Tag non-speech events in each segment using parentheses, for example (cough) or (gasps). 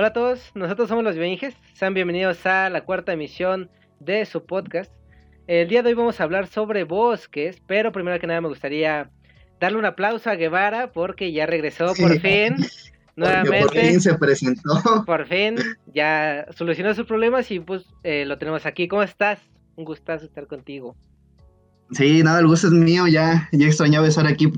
Hola a todos, nosotros somos los Benjes. Sean bienvenidos a la cuarta emisión de su podcast. El día de hoy vamos a hablar sobre bosques, pero primero que nada me gustaría darle un aplauso a Guevara porque ya regresó por fin. (laughs) Nuevamente. Por fin se presentó. Por fin ya solucionó sus problemas y pues eh, lo tenemos aquí. ¿Cómo estás? Un gustazo estar contigo. Sí, nada, el gusto es mío. Ya, ya extrañaba estar aquí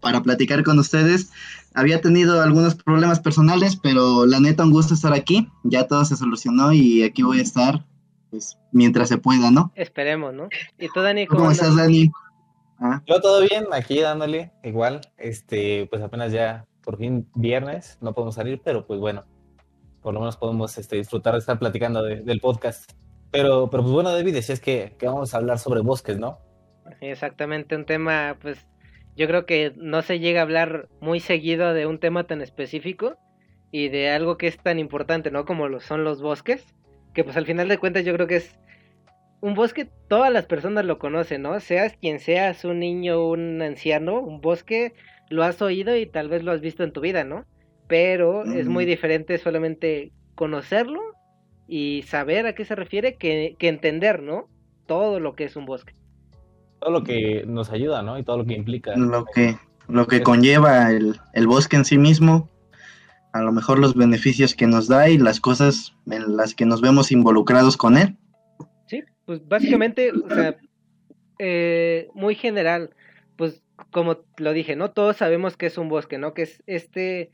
para platicar con ustedes. Había tenido algunos problemas personales, pero la neta, un gusto estar aquí. Ya todo se solucionó y aquí voy a estar, pues, mientras se pueda, ¿no? Esperemos, ¿no? ¿Y tú, Dani? ¿Cómo, estás, Dani? ¿Ah? Yo todo bien, aquí dándole, igual, este, pues apenas ya por fin viernes, no podemos salir, pero pues bueno, por lo menos podemos este, disfrutar de estar platicando del podcast. Pero, pero pues bueno, David, decías que, que vamos a hablar sobre bosques, ¿no? Exactamente, un tema pues yo creo que no se llega a hablar muy seguido de un tema tan específico y de algo que es tan importante, ¿no? Como lo son los bosques, que pues al final de cuentas yo creo que es un bosque, todas las personas lo conocen, ¿no? Seas quien seas, un niño, un anciano, un bosque lo has oído y tal vez lo has visto en tu vida, ¿no? Pero es muy diferente solamente conocerlo y saber a qué se refiere que, que entender, ¿no? Todo lo que es un bosque todo lo que nos ayuda, ¿no? Y todo lo que implica. Lo que, lo que conlleva el, bosque en sí mismo, a lo mejor los beneficios que nos da y las cosas en las que nos vemos involucrados con él. Sí, pues básicamente, o sea, eh, muy general, pues como lo dije, ¿no? Todos sabemos que es un bosque, ¿no? Que es este,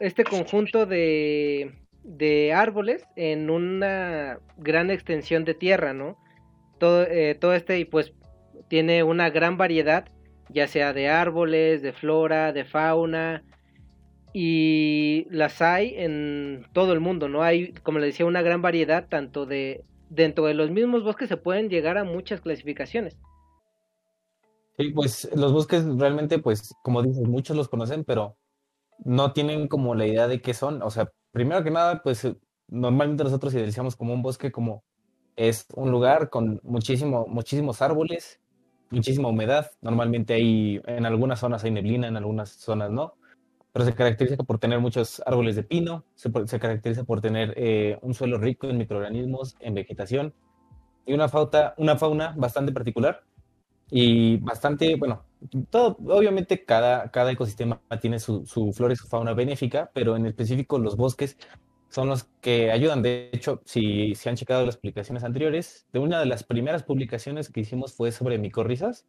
este conjunto de, de árboles en una gran extensión de tierra, ¿no? Todo, eh, todo este, y pues tiene una gran variedad, ya sea de árboles, de flora, de fauna, y las hay en todo el mundo, ¿no? Hay, como le decía, una gran variedad, tanto de dentro de los mismos bosques se pueden llegar a muchas clasificaciones. Sí, pues los bosques realmente, pues, como dices, muchos los conocen, pero no tienen como la idea de qué son. O sea, primero que nada, pues normalmente nosotros idealizamos como un bosque como es un lugar con muchísimo, muchísimos árboles, muchísima humedad. Normalmente hay, en algunas zonas hay neblina, en algunas zonas no. Pero se caracteriza por tener muchos árboles de pino, se, caracteriza por tener eh, un suelo rico en microorganismos, en vegetación y una, fauna, una fauna bastante particular y bastante, bueno, todo, obviamente cada, ecosistema tiene su, su y su fauna benéfica, pero en específico los bosques son los que ayudan. De hecho, si, si han checado las publicaciones anteriores, de una de las primeras publicaciones que hicimos fue sobre micorrizas.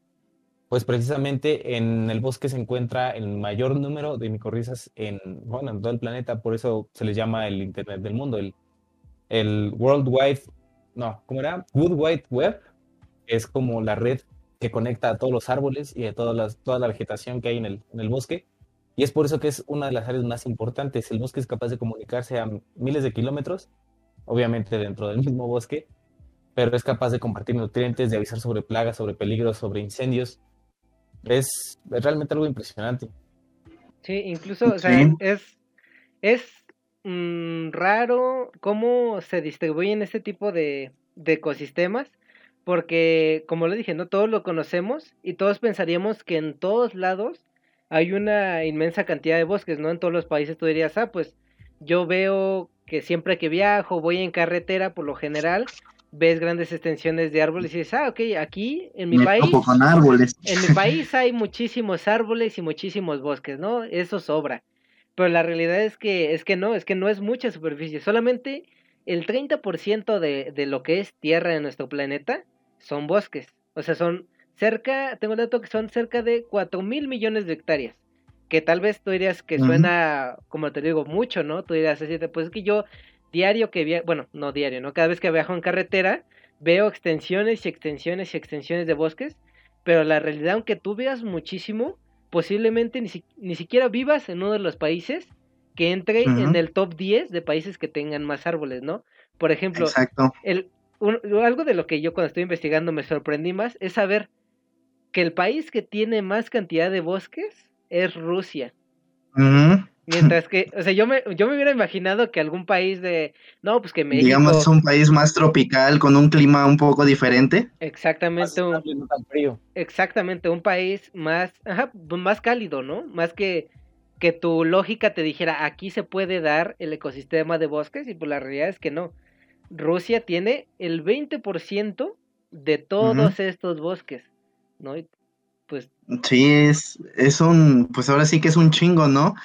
Pues precisamente en el bosque se encuentra el mayor número de micorrizas en, bueno, en todo el planeta, por eso se les llama el Internet del mundo, el, el World Wide, no, ¿cómo era? Wood Wide Web, es como la red que conecta a todos los árboles y a todas toda la vegetación que hay en el, en el bosque y es por eso que es una de las áreas más importantes. El bosque es capaz de comunicarse a miles de kilómetros, obviamente dentro del mismo bosque, pero es capaz de compartir nutrientes, de avisar sobre plagas, sobre peligros, sobre incendios. Es, realmente algo impresionante. Sí, incluso, o sea, es, es mm, raro cómo se distribuyen este tipo de, de ecosistemas, porque, como lo dije, no todos lo conocemos y todos pensaríamos que en todos lados hay una inmensa cantidad de bosques, ¿no? En todos los países tú dirías, ah, pues yo veo que siempre que viajo, voy en carretera, por lo general, ves grandes extensiones de árboles y dices, ah, ok, aquí en mi país. Con árboles. En mi (laughs) país hay muchísimos árboles y muchísimos bosques, ¿no? Eso sobra. Pero la realidad es que, es que no, es que no es mucha superficie. Solamente el 30% de, de lo que es tierra en nuestro planeta son bosques. O sea, son cerca, tengo el dato que son cerca de 4 mil millones de hectáreas. Que tal vez tú dirías que suena, como te digo, mucho, ¿no? Tú dirías así, pues es que yo diario que viajo, bueno, no diario, ¿no? Cada vez que viajo en carretera, veo extensiones y extensiones y extensiones de bosques, pero la realidad, aunque tú veas muchísimo, posiblemente ni, ni siquiera vivas en uno de los países que entre en el top 10 de países que tengan más árboles, ¿no? Por ejemplo, El, algo de lo que yo cuando estoy investigando me sorprendí más es saber que el país que tiene más cantidad de bosques es Rusia. Mientras que, o sea, yo me, yo me hubiera imaginado que algún país de, no, pues que México... Digamos un país más tropical, con un clima un poco diferente. Exactamente, un, Exactamente, un país más, ajá, más cálido, ¿no? Más que, que tu lógica te dijera aquí se puede dar el ecosistema de bosques y pues la realidad es que no. Rusia tiene el 20% de todos estos bosques, ¿no? pues... Sí, es, es un, pues ahora sí que es un chingo, ¿no?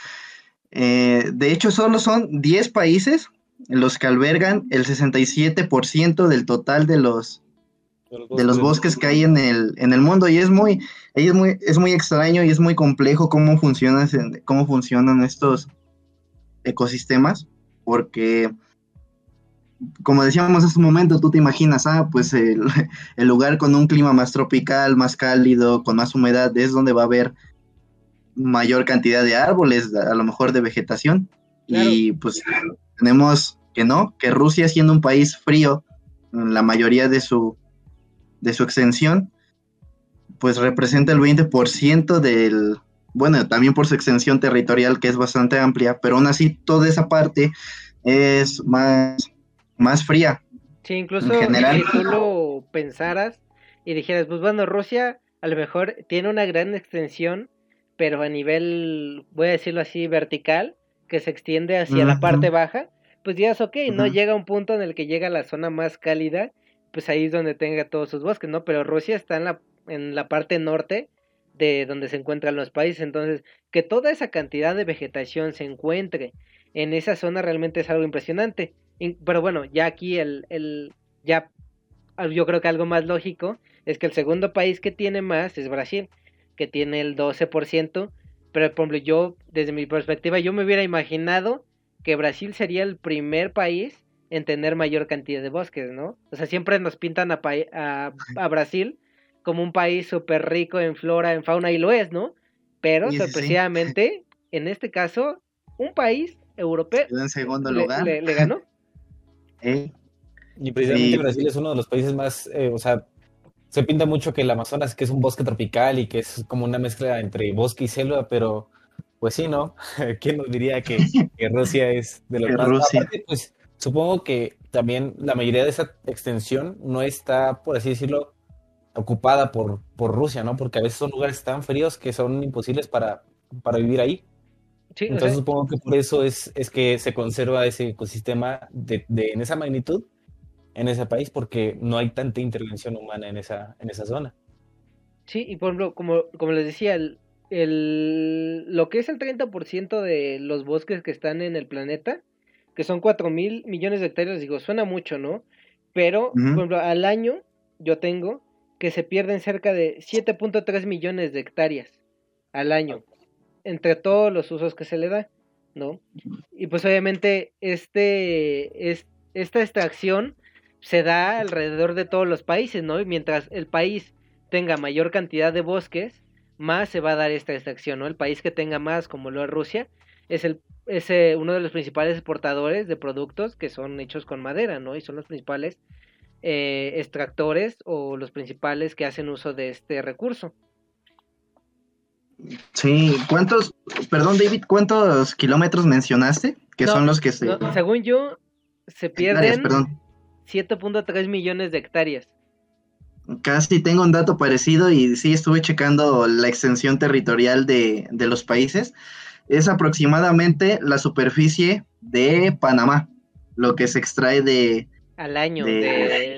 Eh, de hecho, solo son 10 países los que albergan el 67% del total de los, de los bosques que hay en el, en el mundo y es muy, es muy, es muy extraño y es muy complejo cómo, funciona, cómo funcionan estos ecosistemas, porque como decíamos hace un momento, tú te imaginas, ah, pues (laughs) el, lugar con un clima más tropical, más cálido, con más humedad, es donde va a haber mayor cantidad de árboles, a lo mejor de vegetación. Y pues tenemos que no, que Rusia siendo un país frío, la mayoría de su, de su extensión, pues representa el 20% del, bueno, también por su extensión territorial que es bastante amplia, pero aún así toda esa parte es más más fría. Sí, incluso si tú lo pensaras y dijeras, pues bueno, Rusia a lo mejor tiene una gran extensión, pero a nivel, voy a decirlo así, vertical, que se extiende hacia la parte baja, pues es ok, ¿no? Llega un punto en el que llega a la zona más cálida, pues ahí es donde tenga todos sus bosques, ¿no? Pero Rusia está en la, en la parte norte de donde se encuentran los países, entonces que toda esa cantidad de vegetación se encuentre en esa zona realmente es algo impresionante. Pero bueno, ya aquí el, el, ya yo creo que algo más lógico es que el segundo país que tiene más es Brasil, que tiene el 12%, pero por ejemplo yo, desde mi perspectiva, yo me hubiera imaginado que Brasil sería el primer país en tener mayor cantidad de bosques, ¿no? O sea, siempre nos pintan a, a, a Brasil como un país súper rico en flora, en fauna, y lo es, ¿no? Pero sorpresivamente, en este caso, un país europeo en segundo lugar. le ganó. Y precisamente Brasil es uno de los países más, eh, o sea, se pinta mucho que el Amazonas, que es un bosque tropical y que es como una mezcla entre bosque y selva, pero pues sí, ¿no? (laughs) ¿Quién nos diría que, Rusia es de los más? Rusia. pues supongo que también la mayoría de esa extensión no está, por así decirlo, ocupada por, por Rusia, ¿no? Porque a veces son lugares tan fríos que son imposibles para, para vivir ahí. Entonces supongo que por eso es, es que se conserva ese ecosistema de, de, en esa magnitud en ese país, porque no hay tanta intervención humana en esa, en esa zona. Sí, y por ejemplo, como, como les decía, el, el, lo que es el 30% de los bosques que están en el planeta, que son 4 mil millones de hectáreas, digo, suena mucho, ¿no? Pero, por ejemplo, al año yo tengo que se pierden cerca de 7.3 millones de hectáreas al año entre todos los usos que se le da, ¿no? Y pues obviamente este, es, esta extracción se da alrededor de todos los países, ¿no? Y mientras el país tenga mayor cantidad de bosques, más se va a dar esta extracción, ¿no? El país que tenga más, como lo es Rusia, es, el, es eh, uno de los principales exportadores de productos que son hechos con madera, ¿no? Y son los principales eh, extractores o los principales que hacen uso de este recurso. Sí, ¿cuántos, perdón David, cuántos kilómetros mencionaste? Que son los que se... según yo, se pierden 7.3 millones de hectáreas. Casi tengo un dato parecido y sí estuve checando la extensión territorial de, los países. Es aproximadamente la superficie de Panamá, lo que se extrae de... Al año.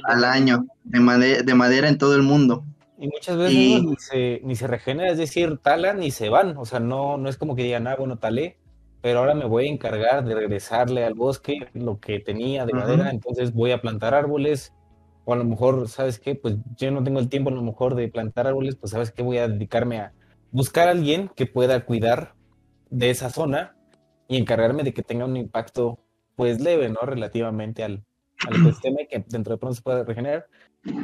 al año, de, de madera en todo el mundo. Y muchas veces ni, se, ni se regenera, es decir, talan y se van. O sea, no, no es como que digan, ah, bueno, talé, pero ahora me voy a encargar de regresarle al bosque lo que tenía de madera, entonces voy a plantar árboles. O a lo mejor, ¿sabes qué? Pues yo no tengo el tiempo a lo mejor de plantar árboles, pues ¿sabes qué? Voy a dedicarme a buscar a alguien que pueda cuidar de esa zona y encargarme de que tenga un impacto, pues leve, ¿no? Relativamente al, al ecosistema y que dentro de pronto se pueda regenerar.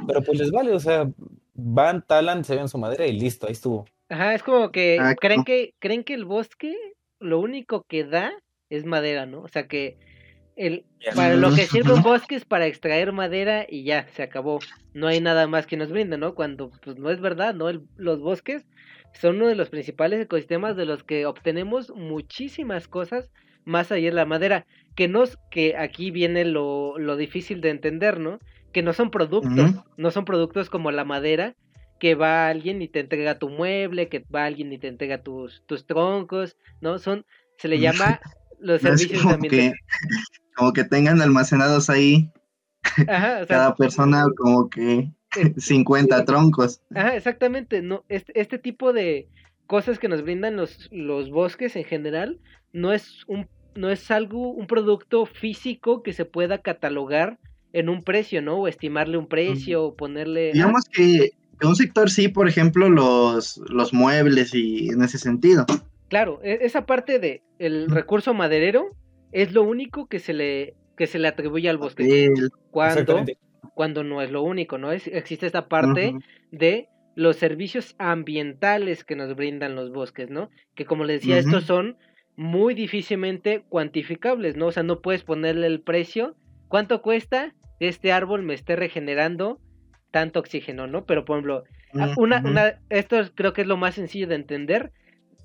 Pero pues les vale, o sea, van, talan, se ven su madera y listo, ahí estuvo. Ajá, es como que creen que creen que el bosque lo único que da es madera, ¿no? O sea que el para lo que sirve un bosque es para extraer madera y ya, se acabó. No hay nada más que nos brinde, ¿no? Cuando pues no es verdad, ¿no? los bosques son uno de los principales ecosistemas de los que obtenemos muchísimas cosas más allá de la madera, que nos que aquí viene lo, lo difícil de entender, ¿no? que no son productos, no son productos como la madera, que va alguien y te entrega tu mueble, que va alguien y te entrega tus, tus troncos, ¿no? Son, se le llama los (laughs) servicios como que, como que tengan almacenados ahí cada persona como que (laughs) 50 troncos. Ajá, exactamente, no, este, este tipo de cosas que nos brindan los, los bosques en general no es un no es algo, un producto físico que se pueda catalogar en un precio, ¿no? O estimarle un precio, o ponerle... Digamos que en un sector sí, por ejemplo, los, los muebles y en ese sentido. Claro, e, esa parte de el recurso maderero es lo único que se le, que se le atribuye al bosque. Cuando, cuando no es lo único, ¿no? Es, existe esta parte de los servicios ambientales que nos brindan los bosques, ¿no? Que como les decía, estos son muy difícilmente cuantificables, ¿no? O sea, no puedes ponerle el precio. ¿Cuánto cuesta que este árbol me esté regenerando tanto oxígeno, ¿no? Pero, por ejemplo, una, una, esto creo que es lo más sencillo de entender.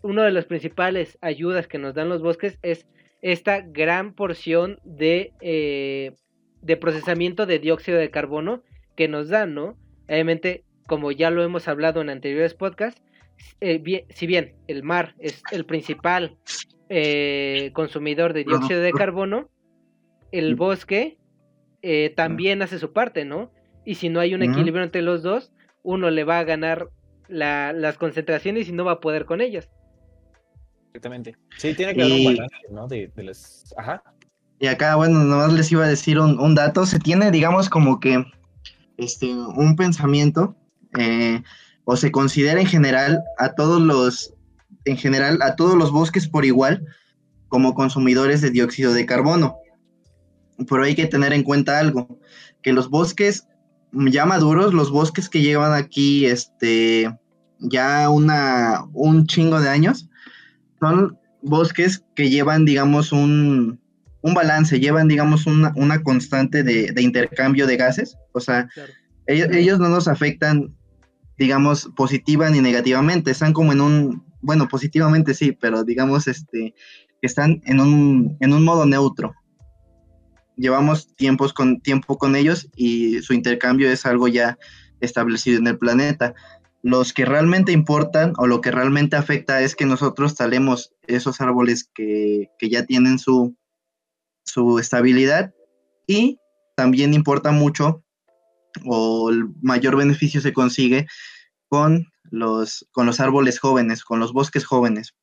Una de las principales ayudas que nos dan los bosques es esta gran porción de, eh, de procesamiento de dióxido de carbono que nos dan, ¿no? Obviamente, como ya lo hemos hablado en anteriores podcasts, eh, si bien el mar es el principal eh, consumidor de dióxido de carbono, el bosque eh, también hace su parte, ¿no? Y si no hay un equilibrio entre los dos, uno le va a ganar las concentraciones y no va a poder con ellas. Exactamente. Sí, tiene que haber un balance, ¿no? De, Ajá. Y acá, bueno, nomás les iba a decir un, dato. Se tiene, digamos, como que este, un pensamiento, eh, o se considera en general a todos los en general a todos los bosques por igual como consumidores de dióxido de carbono. Pero hay que tener en cuenta algo, que los bosques ya maduros, los bosques que llevan aquí este ya una un chingo de años, son bosques que llevan, digamos, un, un balance, llevan, digamos, una, una constante de, intercambio de gases. O sea, ellos, ellos, no nos afectan, digamos, positiva ni negativamente, están como en un bueno, positivamente sí, pero digamos este, que están en un, en un modo neutro. Llevamos tiempos con, tiempo con ellos y su intercambio es algo ya establecido en el planeta. Los que realmente importan o lo que realmente afecta es que nosotros talemos esos árboles que, que ya tienen su, su estabilidad y también importa mucho o el mayor beneficio se consigue con los, con los árboles jóvenes, con los bosques jóvenes.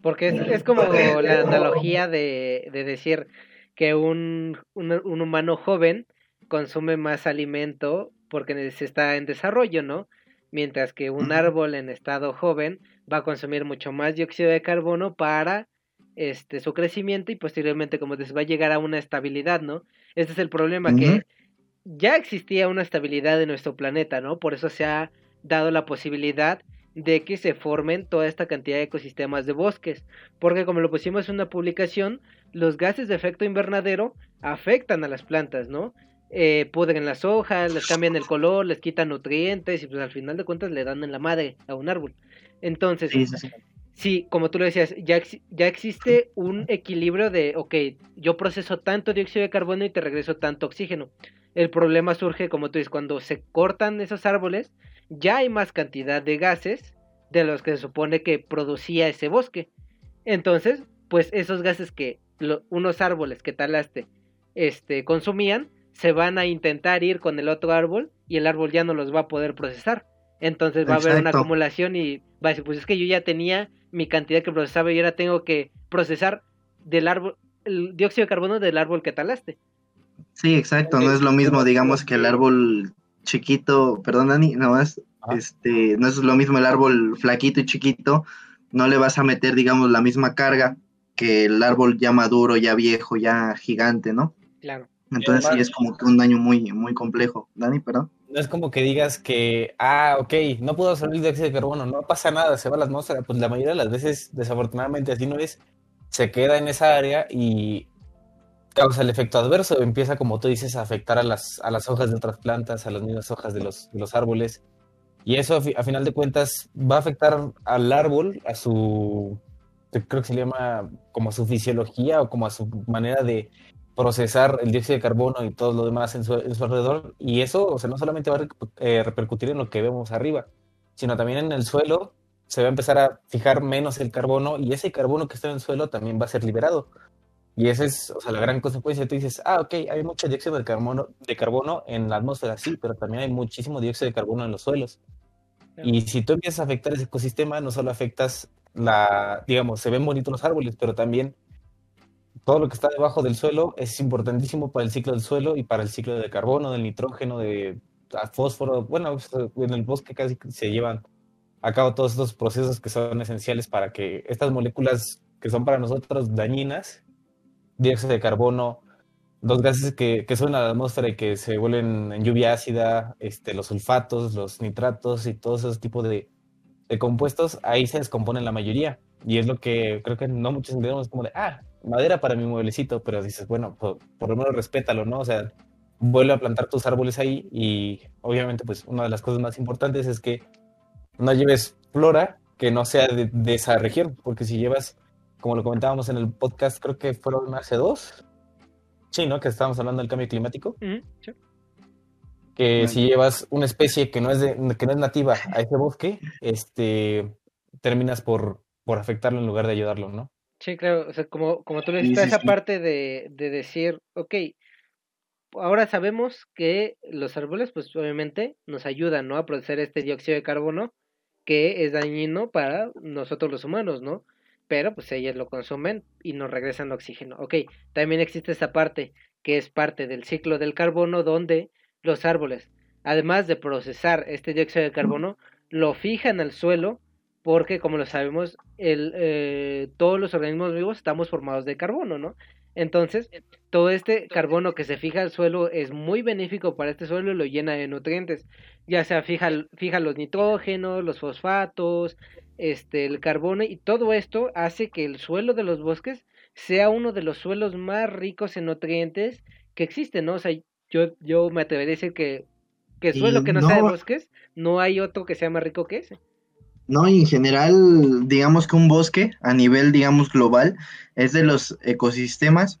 porque es, como la analogía de, decir que un, un, humano joven consume más alimento porque se está en desarrollo, ¿no? Mientras que un árbol en estado joven va a consumir mucho más dióxido de carbono para este su crecimiento y posteriormente como dices va a llegar a una estabilidad, ¿no? Este es el problema que ya existía una estabilidad en nuestro planeta, ¿no? Por eso se ha dado la posibilidad de que se formen toda esta cantidad de ecosistemas de bosques, porque como lo pusimos en una publicación, los gases de efecto invernadero afectan a las plantas, ¿no? Eh, pudren las hojas, les cambian el color, les quitan nutrientes y pues al final de cuentas le dan en la madre a un árbol. Entonces, sí, como tú lo decías, ya, ya existe un equilibrio de, ok, yo proceso tanto dióxido de carbono y te regreso tanto oxígeno. El problema surge, como tú dices, cuando se cortan esos árboles, ya hay más cantidad de gases de los que se supone que producía ese bosque. Entonces, pues esos gases que unos árboles que talaste este, consumían, se van a intentar ir con el otro árbol y el árbol ya no los va a poder procesar. Entonces va a haber una acumulación y va a decir, pues es que yo ya tenía mi cantidad que procesaba y ahora tengo que procesar del árbol, el dióxido de carbono del árbol que talaste. Sí, exacto, no es lo mismo, digamos, que el árbol chiquito, perdón Dani, nada más, este, no es lo mismo el árbol flaquito y chiquito, no le vas a meter, digamos, la misma carga que el árbol ya maduro, ya viejo, ya gigante, ¿no? Claro. Entonces sí es como que un daño muy, muy complejo. Dani, perdón. No es como que digas que, ah, ok, no puedo salir de dióxido de carbono, no pasa nada, se va a la atmósfera. Pues la mayoría de las veces, desafortunadamente, así no es. Se queda en esa área y causa el efecto adverso, empieza, como tú dices, a afectar a las, a las hojas de otras plantas, a las mismas hojas de los, de los árboles. Y eso, a, final de cuentas, va a afectar al árbol, a su, creo que se llama como a su fisiología o como a su manera de, procesar el dióxido de carbono y todo lo demás en su, alrededor. Y eso, o sea, no solamente va a eh, repercutir en lo que vemos arriba, sino también en el suelo se va a empezar a fijar menos el carbono y ese carbono que está en el suelo también va a ser liberado. Y esa es o sea, la gran consecuencia. Tú dices, ah, ok, hay mucho dióxido de carbono, de carbono en la atmósfera, sí, pero también hay muchísimo dióxido de carbono en los suelos. Y si tú empiezas a afectar ese ecosistema, no solo afectas la, digamos, se ven bonitos los árboles, pero también todo lo que está debajo del suelo es importantísimo para el ciclo del suelo y para el ciclo de carbono, del nitrógeno, de fósforo. Bueno, en el bosque casi se llevan a cabo todos estos procesos que son esenciales para que estas moléculas que son para nosotros dañinas, dióxido de carbono, los gases que, que suben a la atmósfera y que se vuelven en lluvia ácida, este, los sulfatos, los nitratos y todos esos tipos de, de compuestos, ahí se descomponen la mayoría. Y es lo que creo que no muchos entendemos como de, ah, madera para mi mueblecito, pero dices, bueno, por, por, lo menos respétalo, ¿no? O sea, vuelve a plantar tus árboles ahí y obviamente pues una de las cosas más importantes es que no lleves flora que no sea de, esa región, porque si llevas, como lo comentábamos en el podcast, creo que fueron hace dos, sí, ¿no? Que estábamos hablando del cambio climático. Que si llevas una especie que no es de, que no es nativa a ese bosque, este terminas por, por afectarlo en lugar de ayudarlo, ¿no? Sí, claro, o sea, como, como tú le dices, esa parte de, de decir, ok, ahora sabemos que los árboles, pues obviamente nos ayudan, ¿no? A producir este dióxido de carbono que es dañino para nosotros los humanos, ¿no? Pero pues ellas lo consumen y nos regresan oxígeno. Ok, también existe esa parte que es parte del ciclo del carbono donde los árboles, además de procesar este dióxido de carbono, lo fijan al suelo porque como lo sabemos, el, eh, todos los organismos vivos estamos formados de carbono, ¿no? Entonces, todo este carbono que se fija al suelo es muy benéfico para este suelo y lo llena de nutrientes. Ya sea fija, fija los nitrógenos, los fosfatos, este, el carbono y todo esto hace que el suelo de los bosques sea uno de los suelos más ricos en nutrientes que existen, ¿no? O sea, yo, yo me atrevería a decir que, que el suelo que no, no sea de bosques, no hay otro que sea más rico que ese. No, y en general, digamos que un bosque a nivel, digamos, global, es de los ecosistemas,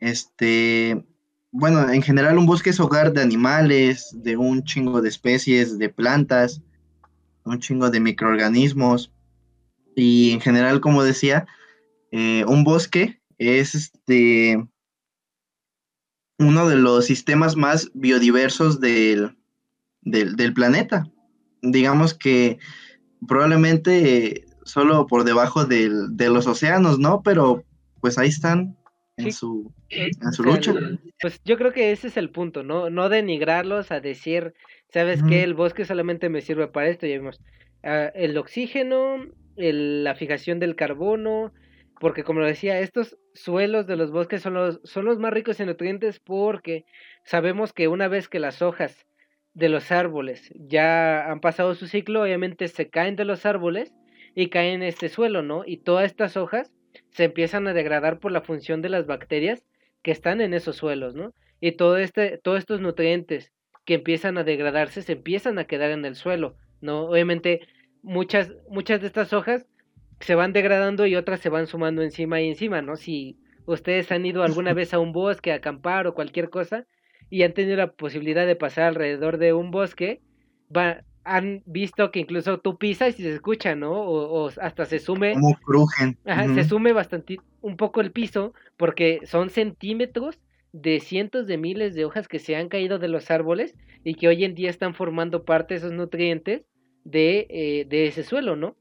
este, bueno, en general un bosque es hogar de animales, de un chingo de especies, de plantas, un chingo de microorganismos, y en general, como decía, eh, un bosque es este uno de los sistemas más biodiversos del, del planeta. Digamos que probablemente solo por debajo del, de los océanos, ¿no? Pero pues ahí están en su, en su lucha. Pues yo creo que ese es el punto, ¿no? No denigrarlos a decir, ¿sabes qué? El bosque solamente me sirve para esto, ya vimos. Ah, el oxígeno, la fijación del carbono, porque como lo decía, estos suelos de los bosques son los, son los más ricos en nutrientes porque sabemos que una vez que las hojas de los árboles ya han pasado su ciclo, obviamente se caen de los árboles y caen en este suelo, ¿no? Y todas estas hojas se empiezan a degradar por la función de las bacterias que están en esos suelos, ¿no? Y todo este, todos estos nutrientes que empiezan a degradarse se empiezan a quedar en el suelo, ¿no? Obviamente muchas, muchas de estas hojas se van degradando y otras se van sumando encima y encima, ¿no? Si ustedes han ido alguna vez a un bosque a acampar o cualquier cosa, y han tenido la posibilidad de pasar alrededor de un bosque, va, han visto que incluso tú pisas y se escucha, ¿no? O, hasta se sume. Como crujen. Ajá, Se sume bastante, un poco el piso, porque son centímetros de cientos de miles de hojas que se han caído de los árboles y que hoy en día están formando parte de esos nutrientes de, eh, de ese suelo, ¿no?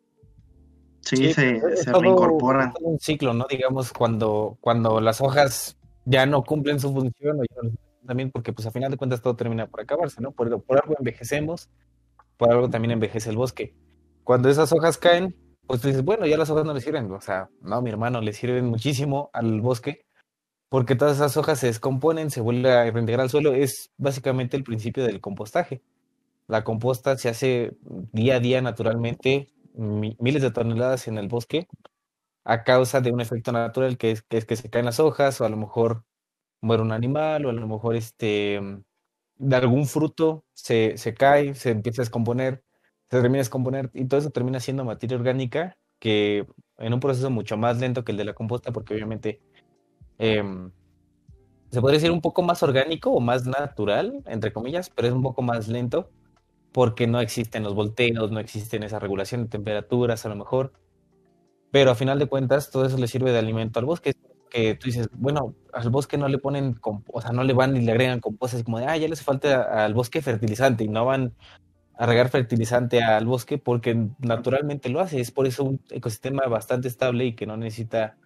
Sí, se, se reincorporan. un ciclo, ¿no? Digamos, cuando, cuando las hojas ya no cumplen su función o ya no también porque pues a final de cuentas todo termina por acabarse, ¿no? Por, algo envejecemos, por algo también envejece el bosque. Cuando esas hojas caen, pues tú dices, bueno, ya las hojas no le sirven, o sea, no, mi hermano, le sirven muchísimo al bosque, porque todas esas hojas se descomponen, se vuelve a reintegrar al suelo, es básicamente el principio del compostaje. La composta se hace día a día naturalmente, miles de toneladas en el bosque, a causa de un efecto natural que es, que es que se caen las hojas o a lo mejor muere un animal o a lo mejor este, de algún fruto se, se cae, se empieza a descomponer, se termina de descomponer y todo eso termina siendo materia orgánica que en un proceso mucho más lento que el de la composta porque obviamente em, se podría decir un poco más orgánico o más natural, entre comillas, pero es un poco más lento porque no existen los volteos, no existen esa regulación de temperaturas a lo mejor. Pero a final de cuentas todo eso le sirve de alimento al bosque. Que tú dices, bueno, al bosque no le ponen, o sea, no le van y le agregan compostas como de, ah, ya le hace falta al bosque fertilizante y no van a regar fertilizante al bosque porque naturalmente lo hace. Es por eso un ecosistema bastante estable y que no necesita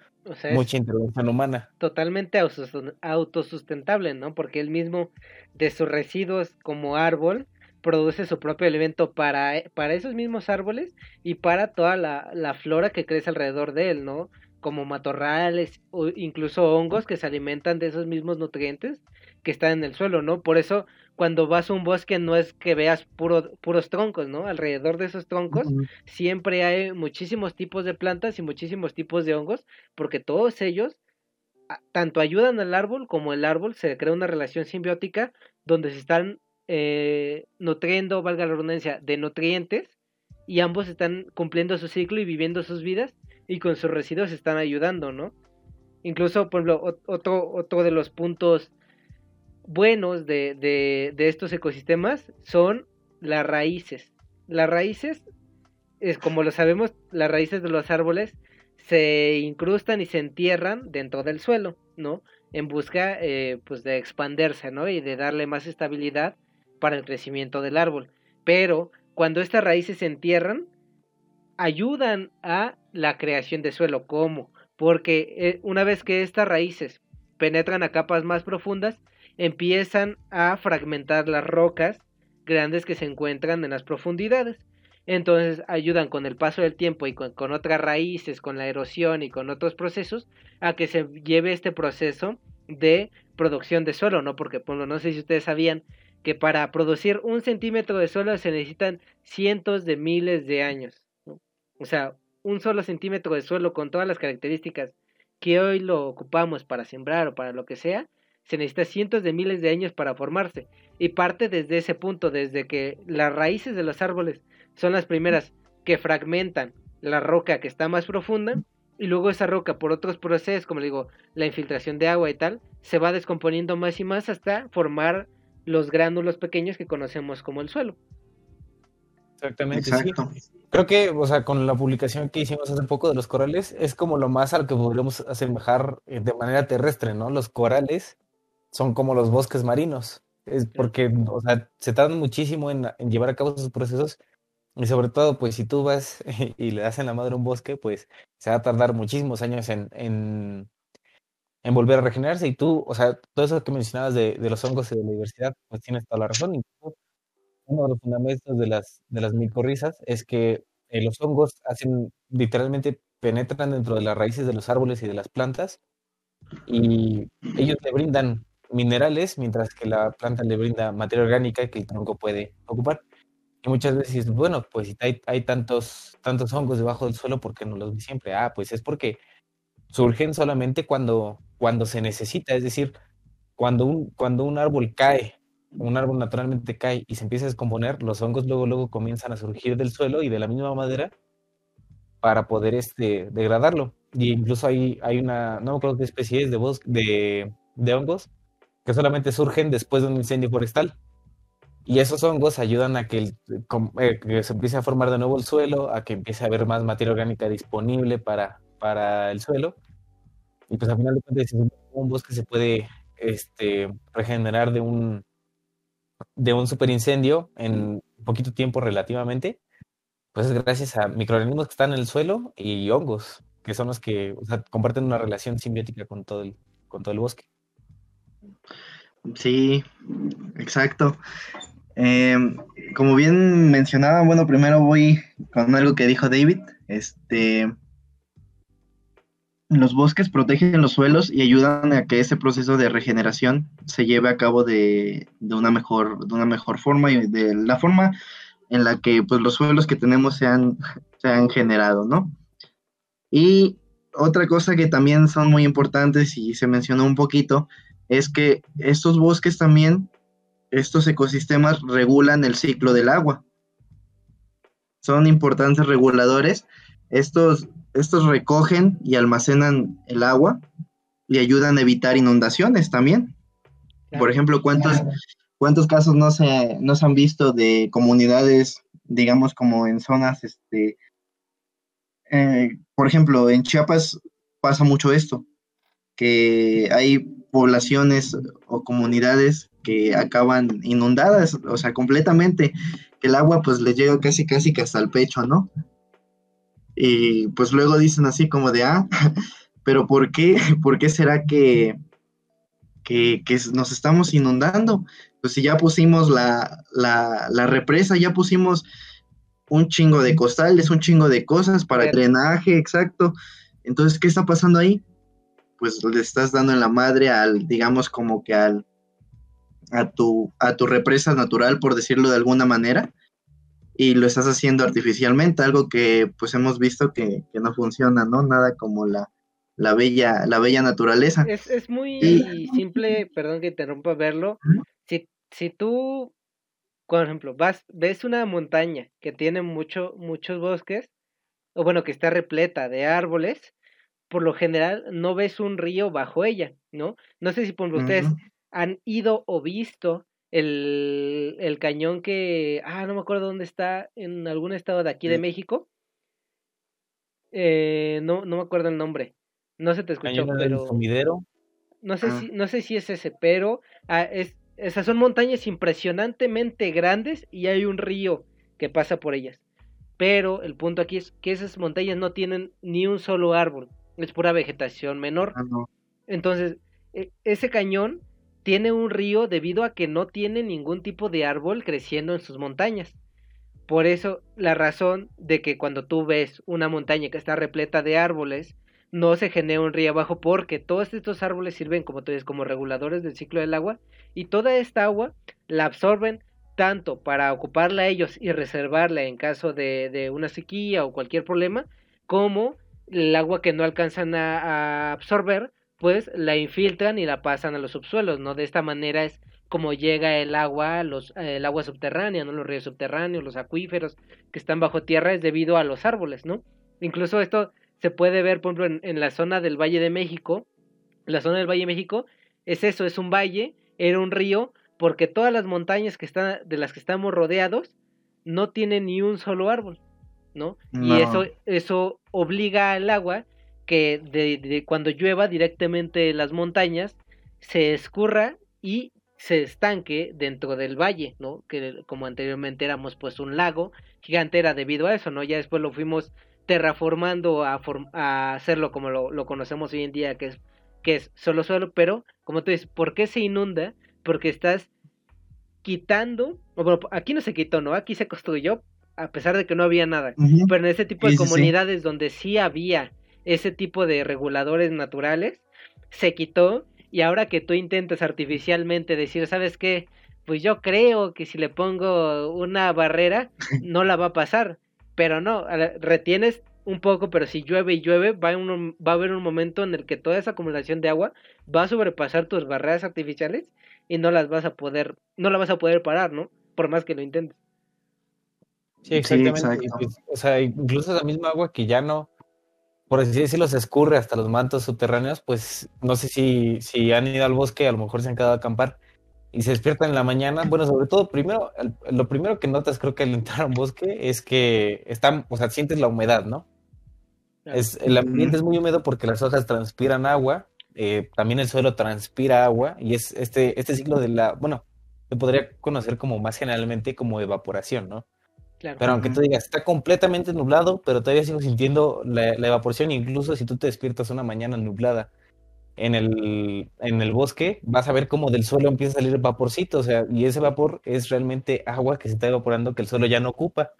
mucha intervención humana. Totalmente autosustentable, ¿no? Porque él mismo, de sus residuos como árbol, produce su propio alimento para, para esos mismos árboles y para toda la, la flora que crece alrededor de él, ¿no? Como matorrales o incluso hongos que se alimentan de esos mismos nutrientes que están en el suelo, ¿no? Por eso cuando vas a un bosque no es que veas puro, puros troncos, ¿no? Alrededor de esos troncos siempre hay muchísimos tipos de plantas y muchísimos tipos de hongos, porque todos ellos tanto ayudan al árbol como el árbol se crea una relación simbiótica donde se están eh, nutriendo, valga la redundancia, de nutrientes y ambos están cumpliendo su ciclo y viviendo sus vidas y con sus residuos están ayudando, ¿no? Incluso, por ejemplo, otro, otro de los puntos buenos de, de, de estos ecosistemas son las raíces. Las raíces, es como lo sabemos, las raíces de los árboles se incrustan y se entierran dentro del suelo, ¿no? En busca, eh, pues, de expandirse, ¿no? Y de darle más estabilidad para el crecimiento del árbol. Pero cuando estas raíces se entierran, ayudan a la creación de suelo. ¿Cómo? Porque eh, una vez que estas raíces penetran a capas más profundas, empiezan a fragmentar las rocas grandes que se encuentran en las profundidades. Entonces ayudan con el paso del tiempo y con, otras raíces, con la erosión y con otros procesos a que se lleve este proceso de producción de suelo, ¿no? Porque, no sé si ustedes sabían que para producir un centímetro de suelo se necesitan cientos de miles de años. O sea, un solo centímetro de suelo con todas las características que hoy lo ocupamos para sembrar o para lo que sea, se necesita cientos de miles de años para formarse. Y parte desde ese punto, desde que las raíces de los árboles son las primeras que fragmentan la roca que está más profunda, y luego esa roca por otros procesos, como digo, la infiltración de agua y tal, se va descomponiendo más y más hasta formar los gránulos pequeños que conocemos como el suelo. Exactamente. Creo que, o sea, con la publicación que hicimos hace poco de los corales, es como lo más al que podríamos asemejar eh, de manera terrestre, ¿no? Los corales son como los bosques marinos. Es porque, o sea, se tardan muchísimo en, llevar a cabo esos procesos. Y sobre todo, pues si tú vas (laughs) y le das en la madre un bosque, pues se va a tardar muchísimos años en, en volver a regenerarse. Y tú, o sea, todo eso que mencionabas de, los hongos y de la diversidad, pues tienes toda la razón. uno de los fundamentos de las, de las micorrizas es que eh, los hongos hacen, literalmente penetran dentro de las raíces de los árboles y de las plantas y ellos le brindan minerales mientras que la planta le brinda materia orgánica que el tronco puede ocupar. Y muchas veces, bueno, pues si hay, hay tantos, tantos hongos debajo del suelo, ¿por qué no los vi siempre? Ah, pues es porque surgen solamente cuando, cuando se necesita, es decir, cuando un, cuando un árbol cae, un árbol naturalmente cae y se empieza a descomponer, los hongos luego, luego comienzan a surgir del suelo y de la misma madera para poder este, degradarlo. Y incluso hay, hay una, no me acuerdo qué especie es de, de, de hongos, que solamente surgen después de un incendio forestal. Y esos hongos ayudan a que, el, eh, que, se empiece a formar de nuevo el suelo, a que empiece a haber más materia orgánica disponible para, para el suelo y pues al final de cuentas, un bosque se puede este, regenerar de un, de un superincendio en poquito tiempo relativamente, pues es gracias a microorganismos que están en el suelo y hongos, que son los que comparten una relación simbiótica con todo el, con todo el bosque. Sí, exacto. Em, como bien mencionaba, bueno, primero voy con algo que dijo David. Este, los bosques protegen los suelos y ayudan a que ese proceso de regeneración se lleve a cabo de, una, mejor, de una mejor forma y de la forma en la que pues, los suelos que tenemos se han, se generado, ¿no? Y otra cosa que también son muy importantes y se mencionó un poquito es que estos bosques también, estos ecosistemas regulan el ciclo del agua. Son importantes reguladores. Estos estos recogen y almacenan el agua y ayudan a evitar inundaciones también. Por ejemplo, ¿cuántos, cuántos casos no se, no se han visto de comunidades, digamos, como en zonas, este, eh, por ejemplo, en Chiapas pasa mucho esto, que hay poblaciones o comunidades que acaban inundadas, o sea, completamente, que el agua pues les llega casi casi que hasta el pecho, ¿no? Y pues luego dicen así como de, ah, (laughs) pero ¿por qué? (laughs) ¿Por qué será que, que, nos estamos inundando? Pues si ya pusimos la, la, represa, ya pusimos un chingo de costales, un chingo de cosas para drenaje, exacto. Entonces, ¿qué está pasando ahí? Pues le estás dando en la madre al, digamos, como que al, a tu, a tu represa natural, por decirlo de alguna manera, y lo estás haciendo artificialmente, algo que pues hemos visto que, no funciona, ¿no? Nada como la, la bella, la bella naturaleza. Es, es muy simple, perdón que interrumpa verlo. Si, si tú, por ejemplo, vas, ves una montaña que tiene mucho, muchos bosques, o bueno, que está repleta de árboles, por lo general no ves un río bajo ella, ¿no? No sé si por ustedes han ido o visto el, el cañón que, ah, no me acuerdo dónde está, en algún estado de aquí de México. Eh, no, no me acuerdo el nombre. No se te escuchó, pero. No sé, ah. si, no sé si es ese, pero ah, es, esas son montañas impresionantemente grandes y hay un río que pasa por ellas. Pero el punto aquí es que esas montañas no tienen ni un solo árbol, es pura vegetación menor. Ah, Entonces, e, ese cañón tiene un río debido a que no tiene ningún tipo de árbol creciendo en sus montañas. Por eso la razón de que cuando tú ves una montaña que está repleta de árboles, no se genera un río abajo porque todos estos árboles sirven como tú dices, como reguladores del ciclo del agua y toda esta agua la absorben tanto para ocuparla ellos y reservarla en caso de, de una sequía o cualquier problema, como el agua que no alcanzan a absorber pues la infiltran y la pasan a los subsuelos, ¿no? De esta manera es como llega el agua, los, el agua subterránea, ¿no? Los ríos subterráneos, los acuíferos que están bajo tierra es debido a los árboles, ¿no? Incluso esto se puede ver, por ejemplo, en, la zona del Valle de México. La zona del Valle de México es eso, es un valle, era un río, porque todas las montañas que están, de las que estamos rodeados no tienen ni un solo árbol, ¿no? Y eso, eso obliga al agua que de, cuando llueva directamente las montañas se escurra y se estanque dentro del valle, ¿no? Que como anteriormente éramos pues un lago gigante era debido a eso, ¿no? Ya después lo fuimos terraformando a, a hacerlo como lo, conocemos hoy en día, que es, que es solo suelo, pero como tú dices, ¿por qué se inunda? Porque estás quitando, bueno, aquí no se quitó, ¿no? Aquí se construyó a pesar de que no había nada, pero en ese tipo de comunidades donde sí había ese tipo de reguladores naturales, se quitó y ahora que tú intentas artificialmente decir, ¿sabes qué? Pues yo creo que si le pongo una barrera (laughs) no la va a pasar, pero no, retienes un poco, pero si llueve y llueve, va, va a haber un momento en el que toda esa acumulación de agua va a sobrepasar tus barreras artificiales y no las vas a poder, no la vas a poder parar, ¿no? Por más que lo intentes. Sí, exactamente. Pues, o sea, incluso la misma agua que ya no, por así decirlo, se escurre hasta los mantos subterráneos, pues no sé si, si han ido al bosque, a lo mejor se han quedado a acampar y se despiertan en la mañana. Bueno, sobre todo, primero, lo primero que notas, creo que al entrar a un bosque es que están, o sea, sientes la humedad, ¿no? Es, el ambiente es muy húmedo porque las hojas transpiran agua, eh, también el suelo transpira agua y es este, este ciclo de la, bueno, se podría conocer como más generalmente como evaporación, ¿no? Pero aunque tú digas, está completamente nublado, pero todavía sigo sintiendo la, evaporación, incluso si tú te despiertas una mañana nublada en el, en el bosque, vas a ver cómo del suelo empieza a salir vaporcito, o sea, y ese vapor es realmente agua que se está evaporando que el suelo ya no ocupa,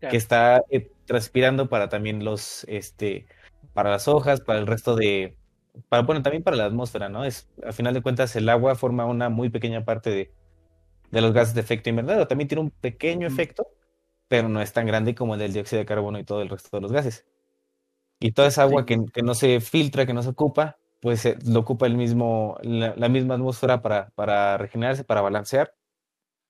que está eh, transpirando para también los, este, para las hojas, para el resto de, para, bueno, también para la atmósfera, ¿no? Es, a final de cuentas, el agua forma una muy pequeña parte de, de los gases de efecto invernadero, también tiene un pequeño efecto, pero no es tan grande como el del dióxido de carbono y todo el resto de los gases. Y toda esa agua que, no se filtra, que no se ocupa, pues eh, lo ocupa el mismo, la, misma atmósfera para, para, regenerarse, para balancear,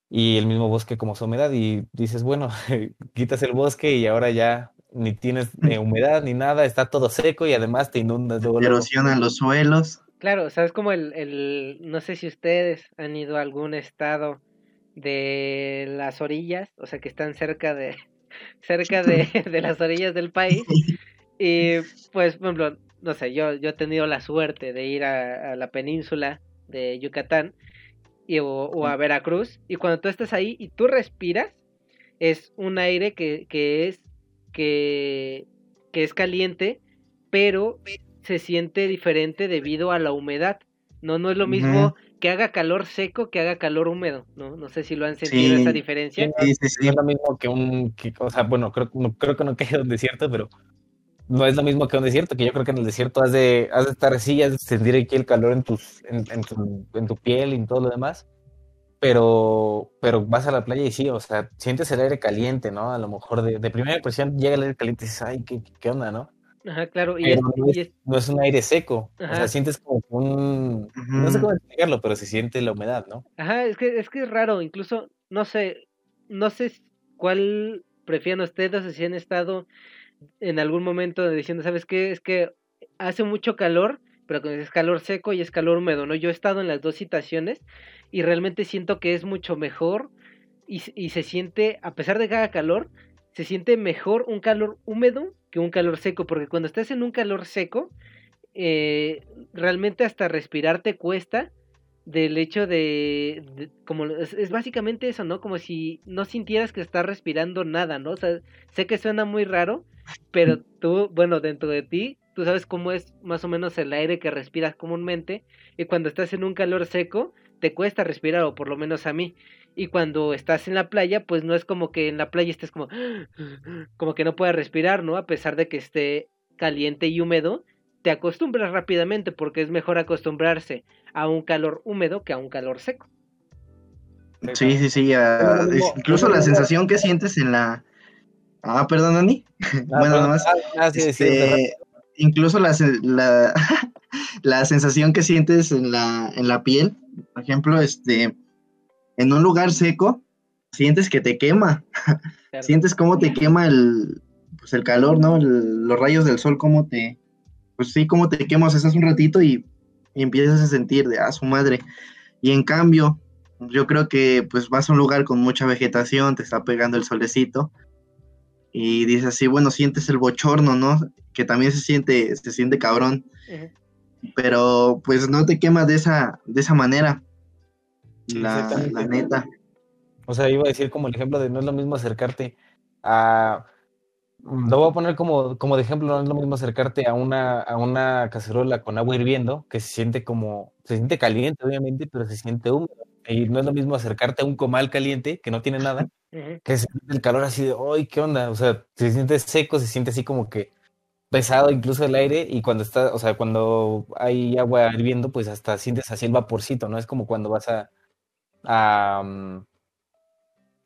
y el mismo bosque como su humedad. Y dices, bueno, (laughs) quitas el bosque y ahora ya ni tienes eh, (laughs) humedad ni nada, está todo seco y además te inundas. Luego, luego. Erosionan los suelos. Claro, o sea, es como el, el, no sé si ustedes han ido a algún estado de las orillas, o sea, que están cerca de, (laughs) cerca de, (laughs) de las orillas del país. Y pues, por ejemplo, no sé, yo, yo he tenido la suerte de ir a, a la península de Yucatán y, o, o, a Veracruz, y cuando tú estás ahí y tú respiras, es un aire que, que es que, que es caliente, pero se siente diferente debido a la humedad. No, no es lo mismo uh -huh. Que haga calor seco que haga calor húmedo, ¿no? No sé si lo han sentido sí. esa diferencia. Sí, sí, sí, es lo mismo que un, que, o sea, bueno, creo, no, creo que no queda un desierto, pero no es lo mismo que un desierto, que yo creo que en el desierto has de, has de estar así, has de sentir aquí el calor en, tus, en, en, tu, en tu piel y en todo lo demás, pero, pero vas a la playa y sí, o sea, sientes el aire caliente, ¿no? A lo mejor de, de primera impresión llega el aire caliente y dices, ay, ¿qué, qué onda, no? Ajá, claro. Y, es, no, es, y es, no, es, un aire seco. Ajá. O sea, sientes como un. No sé cómo explicarlo, pero se siente la humedad, ¿no? Ajá, es que es, que es raro. Incluso, no sé. No sé cuál prefieren ustedes o si han estado en algún momento diciendo, ¿sabes qué? Es que hace mucho calor, pero es calor seco y es calor húmedo, ¿no? Yo he estado en las dos situaciones y realmente siento que es mucho mejor y, y se siente, a pesar de que haga calor, se siente mejor un calor húmedo que un calor seco, porque cuando estás en un calor seco, eh, realmente hasta respirar te cuesta del hecho de, de como es, es, básicamente eso, ¿no? Como si no sintieras que estás respirando nada, ¿no? O sea, sé que suena muy raro, pero tú, bueno, dentro de ti, tú sabes cómo es más o menos el aire que respiras comúnmente, y cuando estás en un calor seco, te cuesta respirar, o por lo menos a mí. Y cuando estás en la playa, pues no es como que en la playa estés como, (gasps) como que no puedas respirar, ¿no? A pesar de que esté caliente y húmedo, te acostumbras rápidamente porque es mejor acostumbrarse a un calor húmedo que a un calor seco. Sí, sí, sí. Uh, incluso la sensación que sientes en la. Ah, perdón, Ani. (laughs) Ah, bueno, nomás. Ah, sí, este, sí, incluso la, la, (laughs) la sensación que sientes en la, en la piel, por ejemplo, este en un lugar seco, sientes que te quema. Claro. sientes cómo te quema el, pues el calor, ¿no? El, los rayos del sol, cómo te, pues sí, cómo te quemas, estás un ratito y, y, empiezas a sentir de, ah, su madre. Y en cambio, yo creo que pues vas a un lugar con mucha vegetación, te está pegando el solecito y dices así, bueno, sientes el bochorno, ¿no? Que también se siente, se siente cabrón. Uh -huh. Pero pues no te quemas de esa, de esa manera la, la, neta. O sea, iba a decir como el ejemplo de no es lo mismo acercarte a. Lo voy a poner como, como de ejemplo, no es lo mismo acercarte a una, a una cacerola con agua hirviendo, que se siente como, se siente caliente, obviamente, pero se siente húmedo. Y no es lo mismo acercarte a un comal caliente, que no tiene nada, (laughs) uh -huh. que se siente el calor así de, ¡ay, qué onda! O sea, se siente seco, se siente así como que pesado incluso el aire y cuando está, o sea, cuando hay agua hirviendo, pues hasta sientes así el vaporcito, ¿no? Es como cuando vas a, a,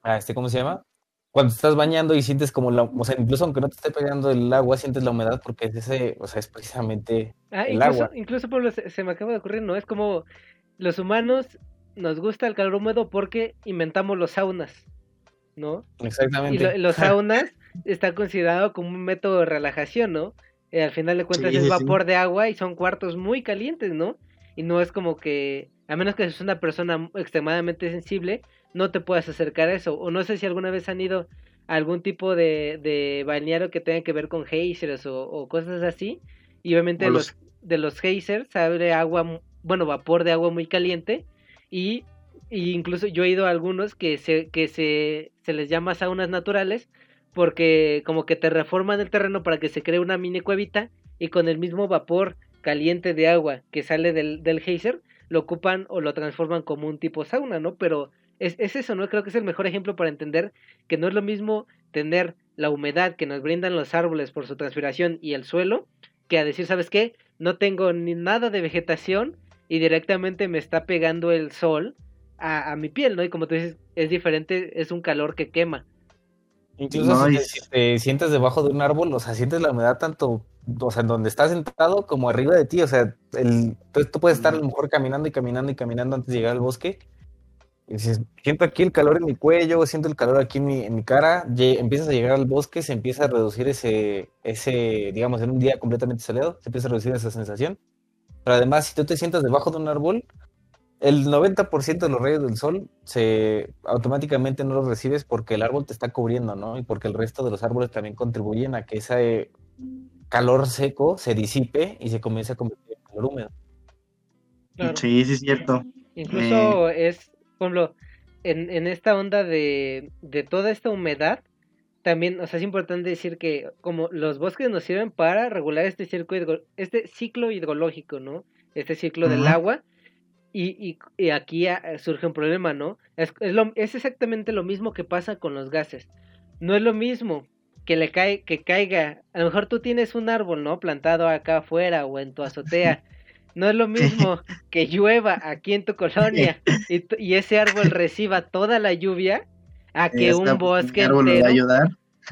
a, este, ¿cómo se llama? Cuando estás bañando y sientes como la, o sea, incluso aunque no te esté pegando el agua, sientes la humedad porque es ese, o sea, es precisamente ah, el incluso, agua. Incluso, Pablo, se, se, me acaba de ocurrir, ¿no? Es como los humanos nos gusta el calor húmedo porque inventamos los saunas, ¿no? Exactamente. Y lo, los (laughs) saunas está considerado como un método de relajación, ¿no? Eh, al final de cuentas sí, es vapor sí. de agua y son cuartos muy calientes, ¿no? Y no es como que a menos que seas una persona extremadamente sensible, no te puedas acercar a eso. O no sé si alguna vez han ido a algún tipo de, de balneario que tenga que ver con geysers o, o cosas así. Y obviamente los... los... de los geysers sale agua, bueno, vapor de agua muy caliente. Y, y, incluso yo he ido a algunos que se, que se, se les llama saunas naturales porque como que te reforman el terreno para que se cree una mini cuevita y con el mismo vapor caliente de agua que sale del, del geyser lo ocupan o lo transforman como un tipo sauna, ¿no? Pero es, es, eso, ¿no? Creo que es el mejor ejemplo para entender que no es lo mismo tener la humedad que nos brindan los árboles por su transpiración y el suelo, que a decir, ¿sabes qué? No tengo ni nada de vegetación y directamente me está pegando el sol a, a mi piel, ¿no? Y como tú dices, es diferente, es un calor que quema. Incluso no, si, te, si, te, sientes debajo de un árbol, o sea, sientes la humedad tanto o sea, en donde estás sentado como arriba de ti, o sea, el, tú, tú, puedes estar a lo mejor caminando y caminando y caminando antes de llegar al bosque siento aquí el calor en mi cuello, siento el calor aquí en mi, en mi cara, empiezas a llegar al bosque, se empieza a reducir ese, ese, digamos, en un día completamente soleado, se empieza a reducir esa sensación. Pero además, si tú te sientas debajo de un árbol, el 90% de los rayos del sol se automáticamente no los recibes porque el árbol te está cubriendo, ¿no? Y porque el resto de los árboles también contribuyen a que ese calor seco se disipe y se comience a convertir en calor húmedo. Sí, sí, es cierto. Incluso eh, es, por ejemplo, en, en esta onda de, de toda esta humedad, también, o sea, es importante decir que como los bosques nos sirven para regular este, ciclo, este ciclo hidrológico, ¿no? Este ciclo del agua. Y, y, aquí surge un problema, ¿no? Es, es, lo, es exactamente lo mismo que pasa con los gases. No es lo mismo que le cae, que caiga. A lo mejor tú tienes un árbol, ¿no? Plantado acá afuera o en tu (laughs) azotea. No es lo mismo que llueva aquí en tu colonia (laughs) y, y ese árbol reciba toda la lluvia a que un bosque árbol entero, va a ayudar.